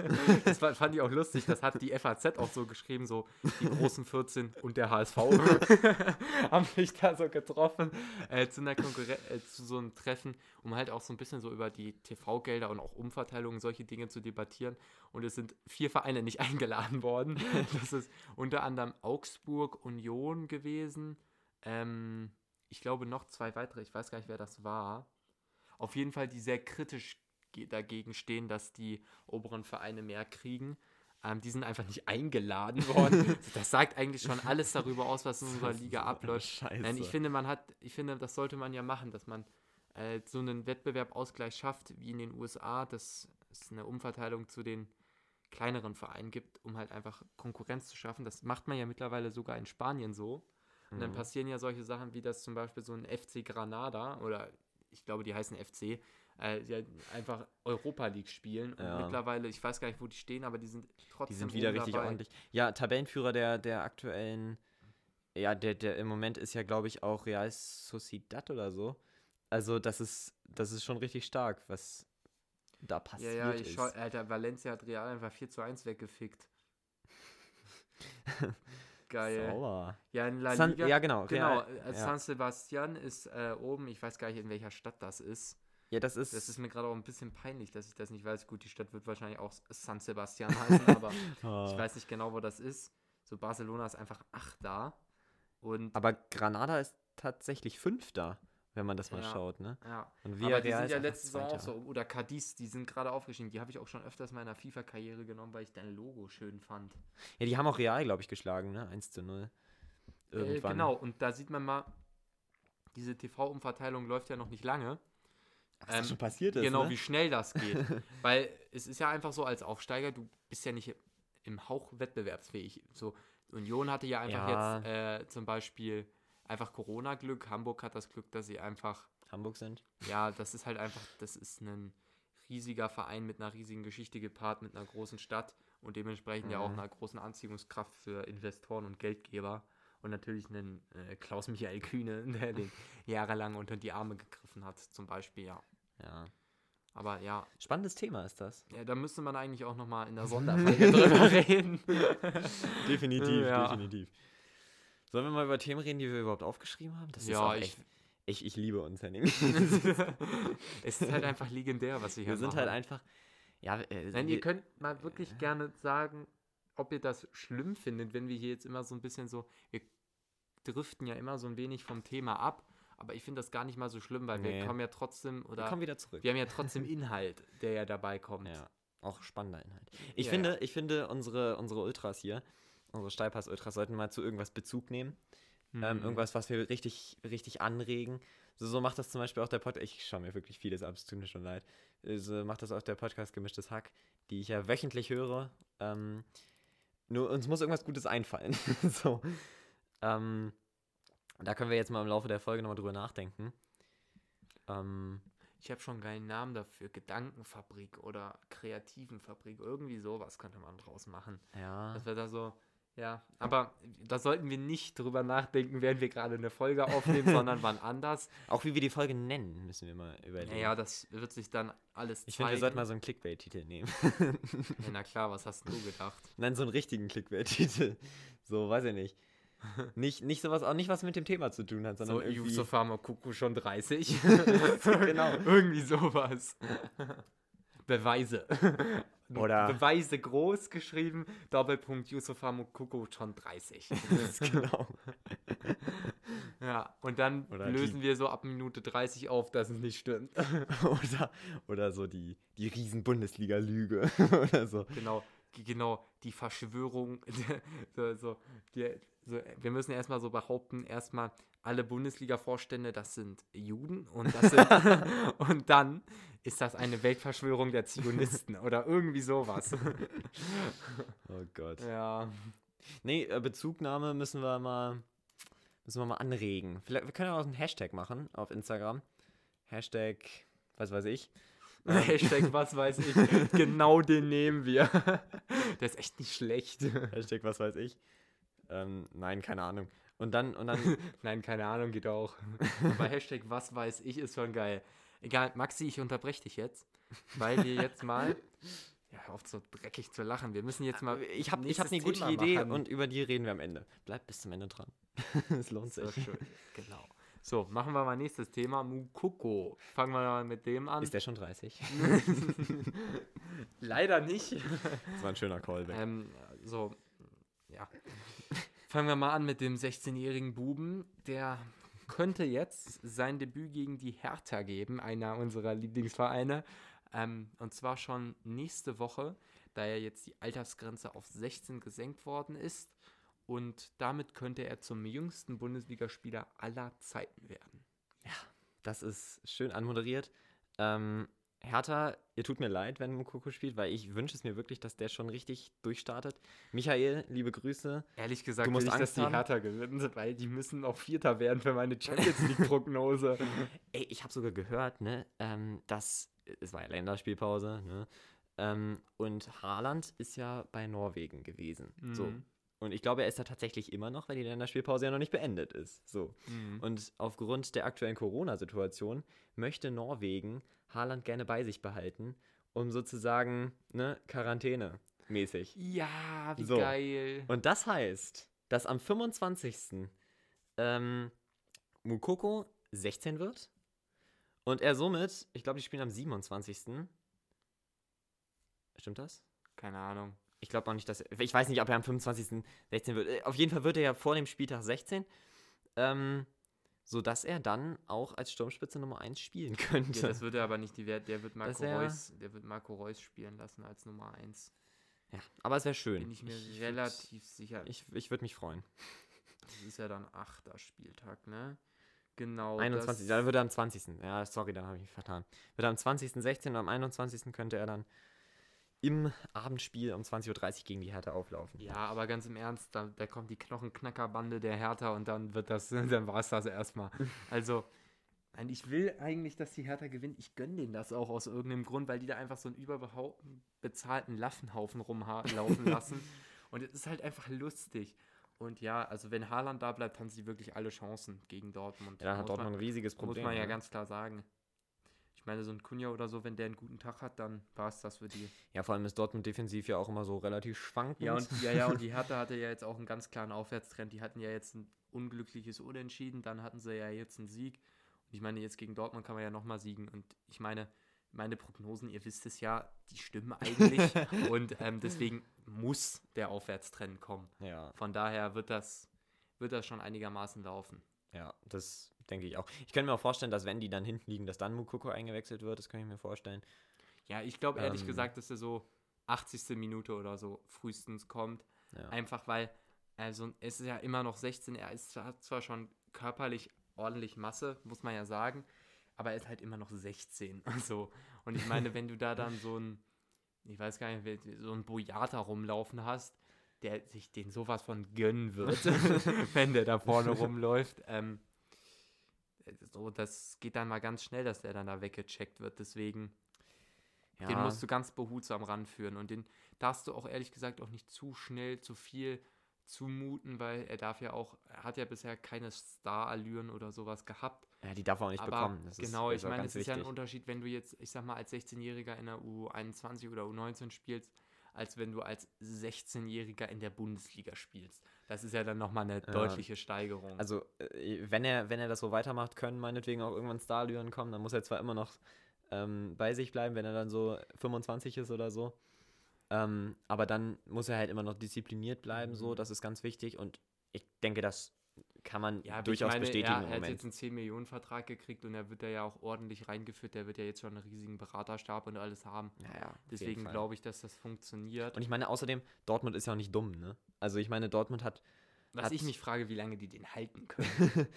[SPEAKER 2] das fand ich auch lustig, das hat die FAZ auch so geschrieben, so die großen 14 und der HSV haben sich da so getroffen äh, zu, einer äh, zu so einem Treffen, um halt auch so ein bisschen so über die TV-Gelder und auch Umverteilungen, solche Dinge zu debattieren. Und es sind vier Vereine nicht eingeladen worden. Das ist unter anderem Augsburg, Union gewesen. Ähm, ich glaube noch zwei weitere, ich weiß gar nicht, wer das war. Auf jeden Fall, die sehr kritisch ge- dagegen stehen, dass die oberen Vereine mehr kriegen. Ähm, die sind einfach nicht eingeladen worden. Das sagt eigentlich schon alles darüber aus, was in unserer Liga abläuft.
[SPEAKER 1] Scheiße.
[SPEAKER 2] Nein, ich finde, man hat, ich finde, das sollte man ja machen, dass man äh, so einen Wettbewerbausgleich schafft, wie in den USA, dass es eine Umverteilung zu den kleineren Vereinen gibt, um halt einfach Konkurrenz zu schaffen. Das macht man ja mittlerweile sogar in Spanien so. Und
[SPEAKER 1] Mhm.
[SPEAKER 2] dann passieren ja solche Sachen, wie das zum Beispiel so ein FC Granada oder ich glaube, die heißen FC, äh, die halt einfach Europa League spielen. Und
[SPEAKER 1] Ja.
[SPEAKER 2] mittlerweile, ich weiß gar nicht, wo die stehen, aber die sind trotzdem
[SPEAKER 1] Die sind wieder richtig
[SPEAKER 2] dabei.
[SPEAKER 1] ordentlich. Ja, Tabellenführer der, der aktuellen. Ja, der, der im Moment ist ja, glaube ich, auch Real Sociedad oder so. Also, das ist, das ist schon richtig stark, was da
[SPEAKER 2] Ja,
[SPEAKER 1] passiert
[SPEAKER 2] ja, ich
[SPEAKER 1] ist.
[SPEAKER 2] schau, Alter, Valencia hat Real einfach 4 zu 1 weggefickt. Geil.
[SPEAKER 1] Sauer.
[SPEAKER 2] Ja, in La
[SPEAKER 1] San,
[SPEAKER 2] Liga.
[SPEAKER 1] ja, genau.
[SPEAKER 2] Genau, äh,
[SPEAKER 1] ja.
[SPEAKER 2] San Sebastian ist äh, oben. Ich weiß gar nicht, in welcher Stadt das ist.
[SPEAKER 1] ja, das ist.
[SPEAKER 2] Das ist mir gerade auch ein bisschen peinlich, dass ich das nicht weiß. Gut, die Stadt wird wahrscheinlich auch San Sebastian heißen, aber
[SPEAKER 1] Ah.
[SPEAKER 2] ich weiß nicht genau, wo das ist. So, Barcelona ist einfach 8 da. Und
[SPEAKER 1] Aber Granada ist tatsächlich Fünfter, wenn man das mal
[SPEAKER 2] Ja.
[SPEAKER 1] schaut, ne?
[SPEAKER 2] ja,
[SPEAKER 1] Und
[SPEAKER 2] aber die sind ja
[SPEAKER 1] einfach
[SPEAKER 2] letzte Saison auch so. Oder Cadiz, die sind gerade aufgestiegen. Die habe ich auch schon öfters in meiner FIFA-Karriere genommen, weil ich dein Logo schön fand.
[SPEAKER 1] Ja, die haben auch Real, glaube ich, geschlagen, ne? 1 zu 0.
[SPEAKER 2] Äh,
[SPEAKER 1] Irgendwann.
[SPEAKER 2] genau, und da sieht man mal, diese TV-Umverteilung läuft ja noch nicht lange.
[SPEAKER 1] Was
[SPEAKER 2] Ähm,
[SPEAKER 1] schon passiert ist,
[SPEAKER 2] genau,
[SPEAKER 1] ne?
[SPEAKER 2] wie schnell das geht. Weil es ist ja einfach so, als Aufsteiger, du bist ja nicht im Hauch wettbewerbsfähig. So, Union hatte ja einfach
[SPEAKER 1] Ja.
[SPEAKER 2] jetzt äh, zum Beispiel einfach Corona-Glück. Hamburg hat das Glück, dass sie einfach,
[SPEAKER 1] Hamburg sind.
[SPEAKER 2] ja, das ist halt einfach, das ist ein riesiger Verein mit einer riesigen Geschichte gepaart, mit einer großen Stadt und dementsprechend ja auch
[SPEAKER 1] Mhm.
[SPEAKER 2] einer großen Anziehungskraft für Investoren und Geldgeber. Und natürlich einen äh, Klaus-Michael Kühne, der den jahrelang unter die Arme gegriffen hat, zum Beispiel, ja.
[SPEAKER 1] Ja.
[SPEAKER 2] Aber ja,
[SPEAKER 1] Spannendes Thema ist das.
[SPEAKER 2] ja, da müsste man eigentlich auch nochmal in der Sonderfolge drüber reden.
[SPEAKER 1] Definitiv,
[SPEAKER 2] Ja.
[SPEAKER 1] definitiv. Sollen wir mal über Themen reden, die wir überhaupt aufgeschrieben haben? Das ist
[SPEAKER 2] ja,
[SPEAKER 1] auch
[SPEAKER 2] ich,
[SPEAKER 1] echt, ich, ich liebe uns, Henning.
[SPEAKER 2] es ist halt einfach legendär, was wir hier
[SPEAKER 1] wir sind
[SPEAKER 2] machen.
[SPEAKER 1] halt einfach. Ja, äh,
[SPEAKER 2] Nein,
[SPEAKER 1] wir,
[SPEAKER 2] ihr könnt mal wirklich gerne sagen, ob ihr das schlimm findet, wenn wir hier jetzt immer so ein bisschen so, wir driften ja immer so ein wenig vom Thema ab, aber ich finde das gar nicht mal so schlimm, weil
[SPEAKER 1] Nee.
[SPEAKER 2] wir kommen ja trotzdem,
[SPEAKER 1] wir
[SPEAKER 2] oder
[SPEAKER 1] kommen wieder zurück.
[SPEAKER 2] wir haben ja trotzdem Inhalt, der ja dabei kommt.
[SPEAKER 1] Ja, auch spannender Inhalt. Ich
[SPEAKER 2] Ja,
[SPEAKER 1] finde,
[SPEAKER 2] ja.
[SPEAKER 1] ich finde unsere, unsere Ultras hier, unsere Steilpass-Ultras, sollten mal zu irgendwas Bezug nehmen. Ähm,
[SPEAKER 2] Mhm.
[SPEAKER 1] irgendwas, was wir richtig, richtig anregen. So, so macht das zum Beispiel auch der Podcast. Ich schaue mir wirklich vieles ab, es tut mir schon leid. Äh, So macht das auch der Podcast Gemischtes Hack, die ich ja wöchentlich höre. Ähm, nur uns muss irgendwas Gutes einfallen. so. Ähm, da können wir jetzt mal im Laufe der Folge nochmal drüber nachdenken. Ähm,
[SPEAKER 2] Ich habe schon einen geilen Namen dafür, Gedankenfabrik oder Kreativenfabrik, irgendwie sowas könnte man draus machen.
[SPEAKER 1] ja.
[SPEAKER 2] Das wäre da so, ja. Aber da sollten wir nicht drüber nachdenken, während wir gerade eine Folge aufnehmen, sondern wann anders.
[SPEAKER 1] Auch wie wir die Folge nennen, müssen wir mal überlegen.
[SPEAKER 2] Naja, das wird sich dann alles
[SPEAKER 1] ich finde, wir sollten mal so einen Clickbait-Titel nehmen.
[SPEAKER 2] Ja, na klar, was hast du gedacht?
[SPEAKER 1] Nein, so einen richtigen Clickbait-Titel. So, weiß ich nicht. Nicht, nicht sowas, auch nicht was mit dem Thema zu tun hat, sondern
[SPEAKER 2] So,
[SPEAKER 1] irgendwie.
[SPEAKER 2] Yusuf Kuku schon 30?
[SPEAKER 1] Genau.
[SPEAKER 2] Irgendwie sowas. Beweise.
[SPEAKER 1] Oder-
[SPEAKER 2] Beweise groß geschrieben, Doppelpunkt Yusuf Kuku schon 30.
[SPEAKER 1] genau.
[SPEAKER 2] ja, und dann
[SPEAKER 1] Oder die-
[SPEAKER 2] lösen wir so ab Minute 30 auf, dass es nicht stimmt.
[SPEAKER 1] oder, oder so die, die Riesen-Bundesliga-Lüge. oder so.
[SPEAKER 2] genau. genau, die Verschwörung, so, so, die, so, wir müssen erstmal so behaupten, erstmal alle Bundesliga-Vorstände, das sind Juden und, das sind, und dann ist das eine Weltverschwörung der Zionisten oder irgendwie sowas.
[SPEAKER 1] Oh Gott.
[SPEAKER 2] Ja.
[SPEAKER 1] Nee, äh, Bezugnahme müssen wir mal, müssen wir mal anregen. Vielleicht, wir können auch einen Hashtag machen auf Instagram. Hashtag, was weiß ich.
[SPEAKER 2] Hashtag, was weiß ich. Genau den nehmen wir. Der ist echt nicht schlecht.
[SPEAKER 1] Hashtag, was weiß ich. Ähm, nein, keine Ahnung. Und dann, und dann,
[SPEAKER 2] Nein, keine Ahnung, geht auch. Aber Hashtag, was weiß ich, ist schon geil. Egal, Maxi, ich unterbreche dich jetzt, weil wir jetzt mal. Ja, hör auf so dreckig zu lachen. Wir müssen jetzt mal.
[SPEAKER 1] ich habe ich hab eine gute
[SPEAKER 2] Thema
[SPEAKER 1] Idee
[SPEAKER 2] machen.
[SPEAKER 1] und über die reden wir am Ende. Bleibt bis zum Ende dran. Es lohnt
[SPEAKER 2] So
[SPEAKER 1] sich.
[SPEAKER 2] schön. Genau. So, machen wir mal nächstes Thema. Mukoko. Fangen wir mal mit dem an.
[SPEAKER 1] Ist der schon 30?
[SPEAKER 2] Leider nicht.
[SPEAKER 1] Das war ein schöner Callback.
[SPEAKER 2] Ähm, so, ja. Fangen wir mal an mit dem 16-jährigen Buben. Der könnte jetzt sein Debüt gegen die Hertha geben, einer unserer Lieblingsvereine. Ähm, und zwar schon nächste Woche, da ja jetzt die Altersgrenze auf 16 gesenkt worden ist. Und damit könnte er zum jüngsten Bundesligaspieler aller Zeiten werden.
[SPEAKER 1] Das ist schön anmoderiert. Ähm, Hertha, ihr tut mir leid, wenn Mukoko spielt, weil ich wünsche es mir wirklich, dass der schon richtig durchstartet. Michael, liebe Grüße.
[SPEAKER 2] Ehrlich gesagt,
[SPEAKER 1] Du musst
[SPEAKER 2] will ich, dass
[SPEAKER 1] Angst
[SPEAKER 2] die
[SPEAKER 1] haben?
[SPEAKER 2] Hertha gewinnt, weil die müssen auch Vierter werden für meine Champions League-Prognose.
[SPEAKER 1] Ey, ich habe sogar gehört, ne, ähm, dass, es war ja Länderspielpause, ne, ähm, und Haaland ist ja bei Norwegen gewesen. So. Und ich glaube, er ist da tatsächlich immer noch, weil die Länderspielpause ja noch nicht beendet ist. So.
[SPEAKER 2] Mhm.
[SPEAKER 1] Und aufgrund der aktuellen Corona-Situation möchte Norwegen Haaland gerne bei sich behalten, um sozusagen, ne, Quarantäne mäßig.
[SPEAKER 2] Ja, wie
[SPEAKER 1] So.
[SPEAKER 2] geil.
[SPEAKER 1] Und das heißt, dass am 25. Ähm, Mukoko 16 wird und er somit, ich glaube, die spielen am 27. Stimmt das?
[SPEAKER 2] Keine Ahnung.
[SPEAKER 1] Ich glaube auch nicht, dass er, ich weiß nicht, ob er am 25. 16 wird. Äh, Auf jeden Fall wird er ja vor dem Spieltag 16, ähm, sodass er dann auch als Sturmspitze Nummer 1 spielen könnte.
[SPEAKER 2] Ja, das wird er aber nicht, die, der wird Marco
[SPEAKER 1] wär-
[SPEAKER 2] Reus, der wird Marco Reus spielen lassen als Nummer 1.
[SPEAKER 1] ja, aber es wäre schön.
[SPEAKER 2] Bin ich mir
[SPEAKER 1] würd-
[SPEAKER 2] relativ sicher.
[SPEAKER 1] Ich, ich würde mich freuen.
[SPEAKER 2] das ist ja dann achter Spieltag, ne? Genau.
[SPEAKER 1] 21.
[SPEAKER 2] Das,
[SPEAKER 1] Dann wird er am 20. Ja, sorry, dann habe ich mich vertan. Wird er am 20. 16 und am 21. könnte er dann im Abendspiel um 20.30 Uhr gegen die Hertha auflaufen.
[SPEAKER 2] ja, aber ganz im Ernst, da, da kommt die Knochenknackerbande der Hertha und dann wird das, dann war es das erstmal. Also, nein, ich will eigentlich, dass die Hertha gewinnt. Ich gönne denen das auch aus irgendeinem Grund, weil die da einfach so einen überbezahlten Laffenhaufen rumlaufen lassen. Und es ist halt einfach lustig. Und ja, also wenn Haaland da bleibt, haben sie wirklich alle Chancen gegen Dortmund.
[SPEAKER 1] Ja, dann hat
[SPEAKER 2] Muss
[SPEAKER 1] Dortmund ein
[SPEAKER 2] man,
[SPEAKER 1] riesiges
[SPEAKER 2] muss
[SPEAKER 1] Problem.
[SPEAKER 2] man ja
[SPEAKER 1] ne?
[SPEAKER 2] ganz klar sagen. Ich meine, so ein Kunja oder so, wenn der einen guten Tag hat, dann war es das für die.
[SPEAKER 1] ja, vor allem ist Dortmund defensiv ja auch immer so relativ schwankend.
[SPEAKER 2] Ja, und, ja, ja, und die Hertha hatte ja jetzt auch einen ganz klaren Aufwärtstrend. Die hatten ja jetzt ein unglückliches Unentschieden, dann hatten sie ja jetzt einen Sieg. Und ich meine, jetzt gegen Dortmund kann man ja nochmal siegen. Und ich meine, meine Prognosen, ihr wisst es ja, die stimmen eigentlich. und ähm, deswegen muss der Aufwärtstrend kommen.
[SPEAKER 1] ja,
[SPEAKER 2] Von daher wird das, wird das schon einigermaßen laufen.
[SPEAKER 1] ja, das denke ich auch. Ich könnte mir auch vorstellen, dass wenn die dann hinten liegen, dass dann Mukoko eingewechselt wird. Das kann ich mir vorstellen.
[SPEAKER 2] Ja, ich glaube ehrlich
[SPEAKER 1] Ähm.
[SPEAKER 2] gesagt, dass er so 80. Minute oder so frühestens kommt.
[SPEAKER 1] Ja.
[SPEAKER 2] Einfach weil, also es ist ja immer noch 16, er ist, hat zwar schon körperlich ordentlich Masse, muss man ja sagen, aber er ist halt immer noch 16. So. Und ich meine, wenn du da dann so ein, ich weiß gar nicht, so ein Boyata rumlaufen hast, der sich den sowas von gönnen wird, wenn der da vorne rumläuft, ähm, so, das geht dann mal ganz schnell, dass der dann da weggecheckt wird. Deswegen,
[SPEAKER 1] ja.
[SPEAKER 2] den musst du ganz behutsam ranführen und den darfst du auch ehrlich gesagt auch nicht zu schnell, zu viel zumuten, weil er darf ja auch, er hat ja bisher keine Star-Allüren oder sowas gehabt.
[SPEAKER 1] ja, die darf er auch nicht
[SPEAKER 2] aber
[SPEAKER 1] bekommen. Das
[SPEAKER 2] genau,
[SPEAKER 1] ist,
[SPEAKER 2] ich
[SPEAKER 1] auch
[SPEAKER 2] meine, es ist ja ein. Unterschied, wenn du jetzt, ich sag mal, als 16-Jähriger in der U21 oder U19 spielst, als wenn du als 16-Jähriger in der Bundesliga spielst. Das ist ja dann nochmal eine
[SPEAKER 1] Ja.
[SPEAKER 2] deutliche Steigerung.
[SPEAKER 1] Also, äh, wenn er, wenn er das so weitermacht, können meinetwegen auch irgendwann Starlüren kommen. Dann muss er zwar immer noch ähm, bei sich bleiben, wenn er dann so 25 ist oder so. Ähm, aber dann muss er halt immer noch diszipliniert bleiben, so.
[SPEAKER 2] Mhm.
[SPEAKER 1] Das ist ganz wichtig. Und ich denke, das kann man
[SPEAKER 2] Ja,
[SPEAKER 1] durchaus
[SPEAKER 2] meine,
[SPEAKER 1] bestätigen
[SPEAKER 2] er, er hat jetzt einen 10-Millionen-Vertrag gekriegt und er wird da ja auch ordentlich reingeführt. Der wird ja jetzt schon einen riesigen Beraterstab und alles haben.
[SPEAKER 1] Ja, ja, auf jeden
[SPEAKER 2] Deswegen glaube ich, dass das funktioniert.
[SPEAKER 1] Und ich meine, außerdem, Dortmund ist ja auch nicht dumm, ne? Also ich meine, Dortmund hat,
[SPEAKER 2] Was
[SPEAKER 1] hat-
[SPEAKER 2] ich mich frage, wie lange die den halten können.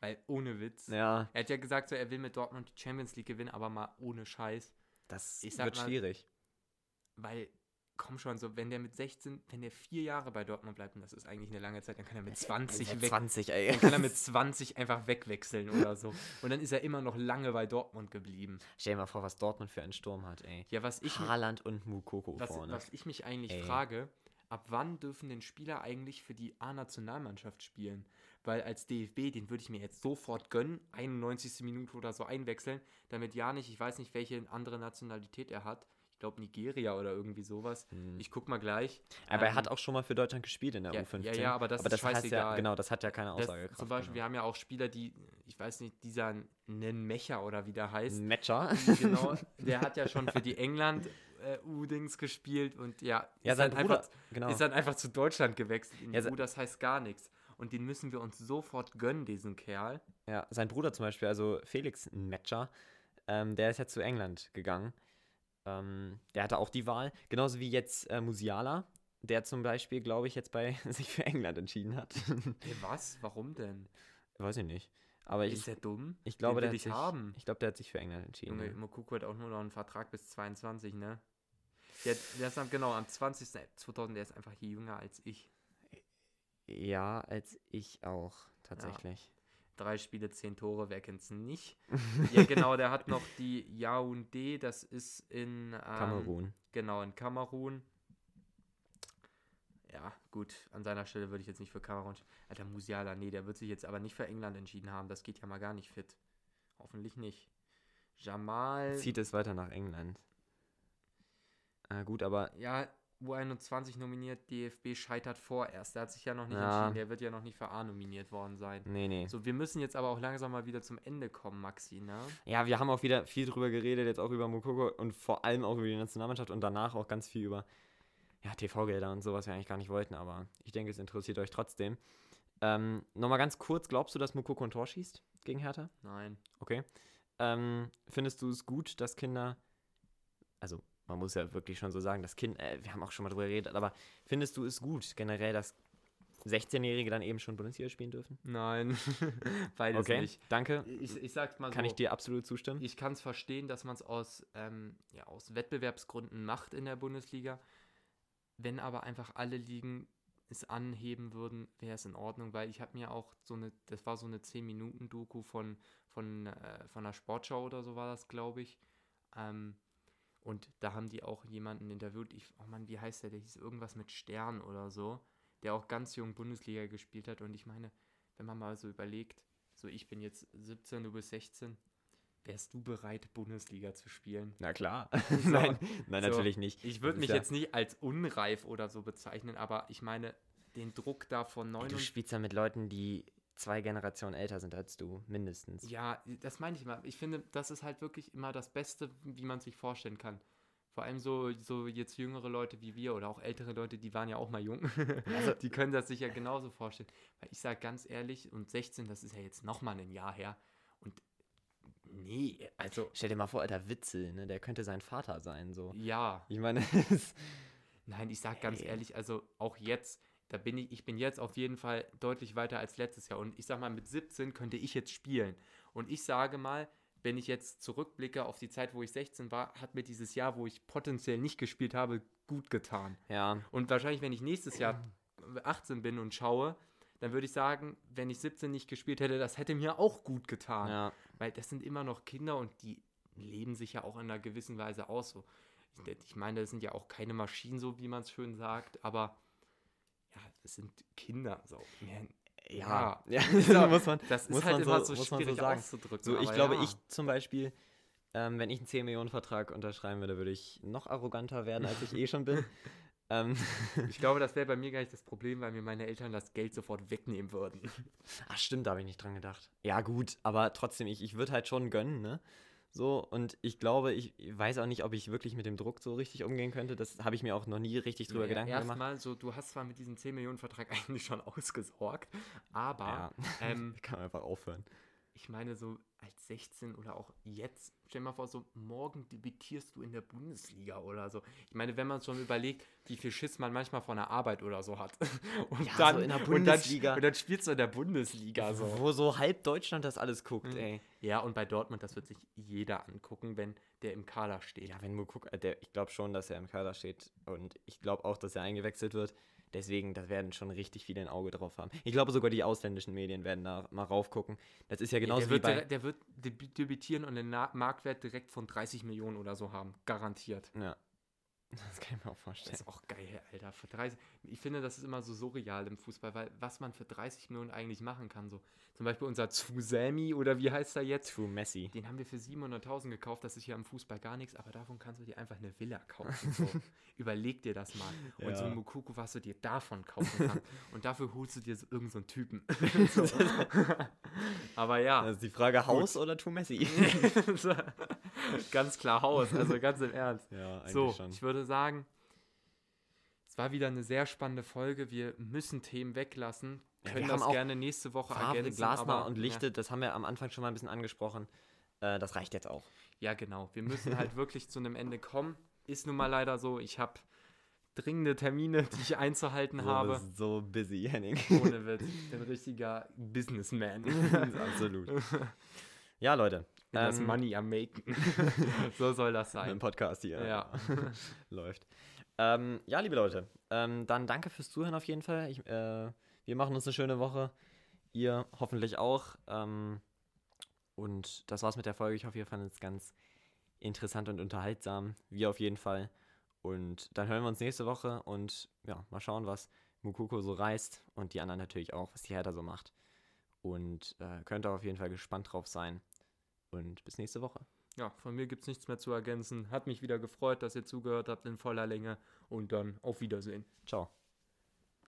[SPEAKER 2] Weil ohne Witz.
[SPEAKER 1] ja,
[SPEAKER 2] Er hat ja gesagt, so, er will mit Dortmund die Champions League gewinnen, aber mal ohne Scheiß.
[SPEAKER 1] das wird
[SPEAKER 2] mal,
[SPEAKER 1] schwierig.
[SPEAKER 2] Weil, komm schon, so, wenn der mit 16, wenn der vier Jahre bei Dortmund bleibt, und das ist eigentlich eine lange Zeit, dann kann er mit 20
[SPEAKER 1] Mit
[SPEAKER 2] weg.
[SPEAKER 1] 20, ey.
[SPEAKER 2] Dann kann er mit 20 einfach wegwechseln oder so. Und dann ist er immer noch lange bei Dortmund geblieben.
[SPEAKER 1] Stell dir mal vor, was Dortmund für einen Sturm hat, ey.
[SPEAKER 2] Ja, was ich,
[SPEAKER 1] Haaland und Mukoko
[SPEAKER 2] was,
[SPEAKER 1] vorne.
[SPEAKER 2] was ich mich eigentlich
[SPEAKER 1] Ey.
[SPEAKER 2] frage, ab wann dürfen denn Spieler eigentlich für die A-Nationalmannschaft spielen? Weil als DFB, den würde ich mir jetzt sofort gönnen, 91. Minute oder so einwechseln, damit ja nicht, ich weiß nicht, welche andere Nationalität er hat. Ich glaube Nigeria oder irgendwie sowas. Ich guck mal gleich.
[SPEAKER 1] Aber er
[SPEAKER 2] Ähm,
[SPEAKER 1] hat auch schon mal für Deutschland gespielt in der
[SPEAKER 2] ja,
[SPEAKER 1] U15.
[SPEAKER 2] ja, ja, aber das ist
[SPEAKER 1] heißt ja, genau, das hat ja keine
[SPEAKER 2] das,
[SPEAKER 1] Aussagekraft.
[SPEAKER 2] zum Beispiel, wir
[SPEAKER 1] genau.
[SPEAKER 2] haben ja auch Spieler, die, ich weiß nicht, dieser Nenmecher oder wie der heißt,
[SPEAKER 1] Matcher.
[SPEAKER 2] genau, der hat ja schon für die England äh, U-Dings gespielt und ja,
[SPEAKER 1] Ja,
[SPEAKER 2] ist
[SPEAKER 1] sein
[SPEAKER 2] dann
[SPEAKER 1] Bruder,
[SPEAKER 2] einfach,
[SPEAKER 1] genau.
[SPEAKER 2] ist dann einfach zu Deutschland gewechselt. In
[SPEAKER 1] Ja,
[SPEAKER 2] U, das heißt gar nichts. Und den müssen wir uns sofort gönnen, diesen Kerl.
[SPEAKER 1] Ja, sein Bruder zum Beispiel, also Felix Metscher, ähm, der ist jetzt zu England gegangen. Ähm, der hatte auch die Wahl. Genauso wie jetzt äh, Musiala, der zum Beispiel, glaube ich, jetzt bei sich für England entschieden hat.
[SPEAKER 2] Hey, was? Warum denn?
[SPEAKER 1] Weiß ich nicht. Aber
[SPEAKER 2] ist
[SPEAKER 1] ich,
[SPEAKER 2] der dumm?
[SPEAKER 1] ich glaube, der hat
[SPEAKER 2] ich
[SPEAKER 1] sich,
[SPEAKER 2] haben.
[SPEAKER 1] ich glaube, der hat sich für England entschieden.
[SPEAKER 2] Junge,
[SPEAKER 1] ja.
[SPEAKER 2] Mokoko hat auch nur noch einen Vertrag bis 22, ne? Der, der ist am, genau am 20. 2000, der ist einfach hier jünger als ich.
[SPEAKER 1] Ja, als ich auch, tatsächlich.
[SPEAKER 2] Drei Spiele, zehn Tore, wer kennt's nicht? ja, genau, der hat noch die Yaoundé, das ist in ähm,
[SPEAKER 1] Kamerun.
[SPEAKER 2] Genau, in Kamerun. Ja, gut, an seiner Stelle würde ich jetzt nicht für Kamerun. Alter, Musiala, nee, der wird sich jetzt aber nicht für England entschieden haben. Das geht ja mal gar nicht fit. Hoffentlich nicht. Jamal.
[SPEAKER 1] Zieht es weiter nach England. Äh, gut, aber
[SPEAKER 2] Ja, U21 nominiert, DFB scheitert vorerst. Der hat sich ja noch nicht
[SPEAKER 1] Ja.
[SPEAKER 2] entschieden. Der wird ja noch nicht für A nominiert worden sein.
[SPEAKER 1] nee, nee.
[SPEAKER 2] So, wir müssen jetzt aber auch langsam mal wieder zum Ende kommen, Maxi, ne?
[SPEAKER 1] Ja, wir haben auch wieder viel drüber geredet, jetzt auch über Mukoko und vor allem auch über die Nationalmannschaft und danach auch ganz viel über ja, TV-Gelder und so, was wir eigentlich gar nicht wollten, aber ich denke, es interessiert euch trotzdem. Ähm, Nochmal ganz kurz, glaubst du, dass Mukoko ein Tor schießt gegen Hertha?
[SPEAKER 2] Nein.
[SPEAKER 1] Okay. Ähm, findest du es gut, dass Kinder, also man muss ja wirklich schon so sagen, dass Kinder, äh, wir haben auch schon mal drüber geredet, aber findest du es gut generell, dass 16-Jährige dann eben schon Bundesliga spielen dürfen?
[SPEAKER 2] Nein. Beides
[SPEAKER 1] Okay,
[SPEAKER 2] nicht.
[SPEAKER 1] danke.
[SPEAKER 2] Ich, ich sag's mal
[SPEAKER 1] Kann
[SPEAKER 2] so.
[SPEAKER 1] ich dir absolut zustimmen?
[SPEAKER 2] Ich kann es verstehen, dass man es aus, ähm, ja, aus Wettbewerbsgründen macht in der Bundesliga. Wenn aber einfach alle Ligen es anheben würden, wäre es in Ordnung, weil ich habe mir auch so eine, das war so eine 10-Minuten-Doku von, von, äh, von der Sportschau oder so war das, glaube ich. Ähm, und da haben die auch jemanden interviewt, ich, oh Mann, wie heißt der? Der hieß irgendwas mit Stern oder so, der auch ganz jung Bundesliga gespielt hat. Und ich meine, wenn man mal so überlegt, so ich bin jetzt 17, du bist 16, wärst du bereit, Bundesliga zu spielen?
[SPEAKER 1] Na klar. nein, nein,
[SPEAKER 2] So,
[SPEAKER 1] natürlich nicht.
[SPEAKER 2] Ich würde mich
[SPEAKER 1] ja-
[SPEAKER 2] jetzt nicht als unreif oder so bezeichnen, aber ich meine, den Druck da von
[SPEAKER 1] Ey,
[SPEAKER 2] 9
[SPEAKER 1] Du spielst ja mit Leuten, die zwei Generationen älter sind als du, mindestens.
[SPEAKER 2] Ja, das meine ich mal. Ich finde, das ist halt wirklich immer das Beste, wie man sich vorstellen kann. Vor allem so, so jetzt jüngere Leute wie wir oder auch ältere Leute, die waren ja auch mal jung.
[SPEAKER 1] Also
[SPEAKER 2] die können das sich ja genauso vorstellen. Weil ich sage ganz ehrlich, und 16, das ist ja jetzt nochmal ein Jahr her. Und nee, also
[SPEAKER 1] Stell dir mal vor, alter Witzel, ne? Der könnte sein Vater sein, so.
[SPEAKER 2] ja.
[SPEAKER 1] Ich meine,
[SPEAKER 2] Nein, ich sage ganz ehrlich, also auch jetzt, da bin ich, ich bin jetzt auf jeden Fall deutlich weiter als letztes Jahr. Und ich sag mal, mit 17 könnte ich jetzt spielen. Und ich sage mal, wenn ich jetzt zurückblicke auf die Zeit, wo ich 16 war, hat mir dieses Jahr, wo ich potenziell nicht gespielt habe, gut getan.
[SPEAKER 1] ja,
[SPEAKER 2] Und wahrscheinlich, wenn ich nächstes Jahr 18 bin und schaue, dann würde ich sagen, wenn ich 17 nicht gespielt hätte, das hätte mir auch gut getan.
[SPEAKER 1] ja.
[SPEAKER 2] Weil das sind immer noch Kinder und die leben sich ja auch in einer gewissen Weise aus. So. Ich, ich meine, das sind ja auch keine Maschinen, so wie man es schön sagt, aber das sind Kinder. So.
[SPEAKER 1] Ja,
[SPEAKER 2] Ja.
[SPEAKER 1] ja. muss man,
[SPEAKER 2] Das ist
[SPEAKER 1] muss
[SPEAKER 2] halt
[SPEAKER 1] man
[SPEAKER 2] immer
[SPEAKER 1] so,
[SPEAKER 2] so
[SPEAKER 1] so
[SPEAKER 2] schwierig
[SPEAKER 1] sagen.
[SPEAKER 2] auszudrücken.
[SPEAKER 1] So, ich glaube,
[SPEAKER 2] ja.
[SPEAKER 1] ich zum Beispiel, ähm, wenn ich einen 10-Millionen-Vertrag unterschreiben würde, würde ich noch arroganter werden, als ich eh schon bin. ähm,
[SPEAKER 2] Ich glaube, das wäre bei mir gar nicht das Problem, weil mir meine Eltern das Geld sofort wegnehmen würden.
[SPEAKER 1] ach, stimmt, da habe ich nicht dran gedacht. Ja, gut, aber trotzdem, ich, ich würde halt schon gönnen, ne? So, und ich glaube, ich weiß auch nicht, ob ich wirklich mit dem Druck so richtig umgehen könnte. Das habe ich mir auch noch nie richtig drüber
[SPEAKER 2] Ja,
[SPEAKER 1] Gedanken gemacht.
[SPEAKER 2] Erstmal, so, du hast zwar mit diesem 10 Millionen Vertrag eigentlich schon ausgesorgt, aber
[SPEAKER 1] Ja,
[SPEAKER 2] ähm,
[SPEAKER 1] kann man einfach aufhören.
[SPEAKER 2] ich meine, so als 16 oder auch jetzt, stell dir mal vor, so morgen debütierst du in der Bundesliga oder so. Ich meine, wenn man schon überlegt, wie viel Schiss man manchmal von der Arbeit oder so hat. Und
[SPEAKER 1] Ja,
[SPEAKER 2] dann
[SPEAKER 1] so in der
[SPEAKER 2] Und
[SPEAKER 1] Bundesliga.
[SPEAKER 2] dann, und dann spielst du in der Bundesliga so.
[SPEAKER 1] Wo so halb Deutschland das alles guckt,
[SPEAKER 2] Mhm.
[SPEAKER 1] ey.
[SPEAKER 2] Ja, und bei Dortmund, das wird sich jeder angucken, wenn der im Kader steht.
[SPEAKER 1] Ja, wenn Mukuk, äh, der, ich glaube schon, dass er im Kader steht und ich glaube auch, dass er eingewechselt wird. Deswegen, da werden schon richtig viele ein Auge drauf haben. Ich glaube sogar die ausländischen Medien werden da mal raufgucken. Das ist ja genauso
[SPEAKER 2] der,
[SPEAKER 1] wie
[SPEAKER 2] wird,
[SPEAKER 1] bei.
[SPEAKER 2] der wird debü- debütieren und den Marktwert direkt von 30 Millionen oder so haben. Garantiert.
[SPEAKER 1] Ja. Das kann ich mir auch
[SPEAKER 2] Das
[SPEAKER 1] vorstellen.
[SPEAKER 2] ist auch geil, Alter. Für 30, ich finde, das ist immer so surreal im Fußball, weil was man für 30 Millionen eigentlich machen kann. So. Zum Beispiel unser Zusami oder wie heißt er jetzt?
[SPEAKER 1] True Messi.
[SPEAKER 2] Den haben wir für 700.000 gekauft. Das ist hier am Fußball gar nichts, aber davon kannst du dir einfach eine Villa kaufen. So. Überleg dir das mal. Und so
[SPEAKER 1] Ja.
[SPEAKER 2] ein Mukuku, was du dir davon kaufen kannst. Und dafür holst du dir so irgendeinen so einen Typen. so. aber ja.
[SPEAKER 1] Das ist die Frage, Haus oder True Messi?
[SPEAKER 2] ganz klar Haus, also ganz im Ernst.
[SPEAKER 1] ja, eigentlich
[SPEAKER 2] So,
[SPEAKER 1] schon.
[SPEAKER 2] ich würde sagen, es war wieder eine sehr spannende Folge. Wir müssen Themen weglassen.
[SPEAKER 1] Ja,
[SPEAKER 2] Können
[SPEAKER 1] wir
[SPEAKER 2] das
[SPEAKER 1] auch
[SPEAKER 2] gerne nächste Woche
[SPEAKER 1] Favre,
[SPEAKER 2] ergänzen.
[SPEAKER 1] Glasner
[SPEAKER 2] aber,
[SPEAKER 1] und Lichte, das haben wir am Anfang schon mal ein bisschen angesprochen. Äh, das reicht jetzt auch.
[SPEAKER 2] Ja, ja, genau. Wir müssen halt wirklich zu einem Ende kommen. Ist nun mal leider so. Ich habe dringende Termine, die ich einzuhalten
[SPEAKER 1] Du
[SPEAKER 2] habe.
[SPEAKER 1] bist so busy, Henning.
[SPEAKER 2] Ohne Witz. Ein richtiger Businessman.
[SPEAKER 1] Absolut. Ja, Leute.
[SPEAKER 2] Das
[SPEAKER 1] ähm,
[SPEAKER 2] Money am Maken. so soll das
[SPEAKER 1] Im
[SPEAKER 2] sein.
[SPEAKER 1] Podcast hier.
[SPEAKER 2] Ja.
[SPEAKER 1] Läuft. Ähm, ja, liebe Leute, ähm, dann danke fürs Zuhören auf jeden Fall. Ich, äh, wir machen uns eine schöne Woche. Ihr hoffentlich auch. Ähm, und das war's mit der Folge. Ich hoffe, ihr fandet es ganz interessant und unterhaltsam. Wir auf jeden Fall. Und dann hören wir uns nächste Woche und ja, mal schauen, was Mukoko so reißt und die anderen natürlich auch, was die Hertha so macht. Und äh, könnt ihr auf jeden Fall gespannt drauf sein. Und bis nächste Woche.
[SPEAKER 2] Ja, von mir gibt es nichts mehr zu ergänzen. Hat mich wieder gefreut, dass ihr zugehört habt in voller Länge. Und dann auf Wiedersehen.
[SPEAKER 1] Ciao.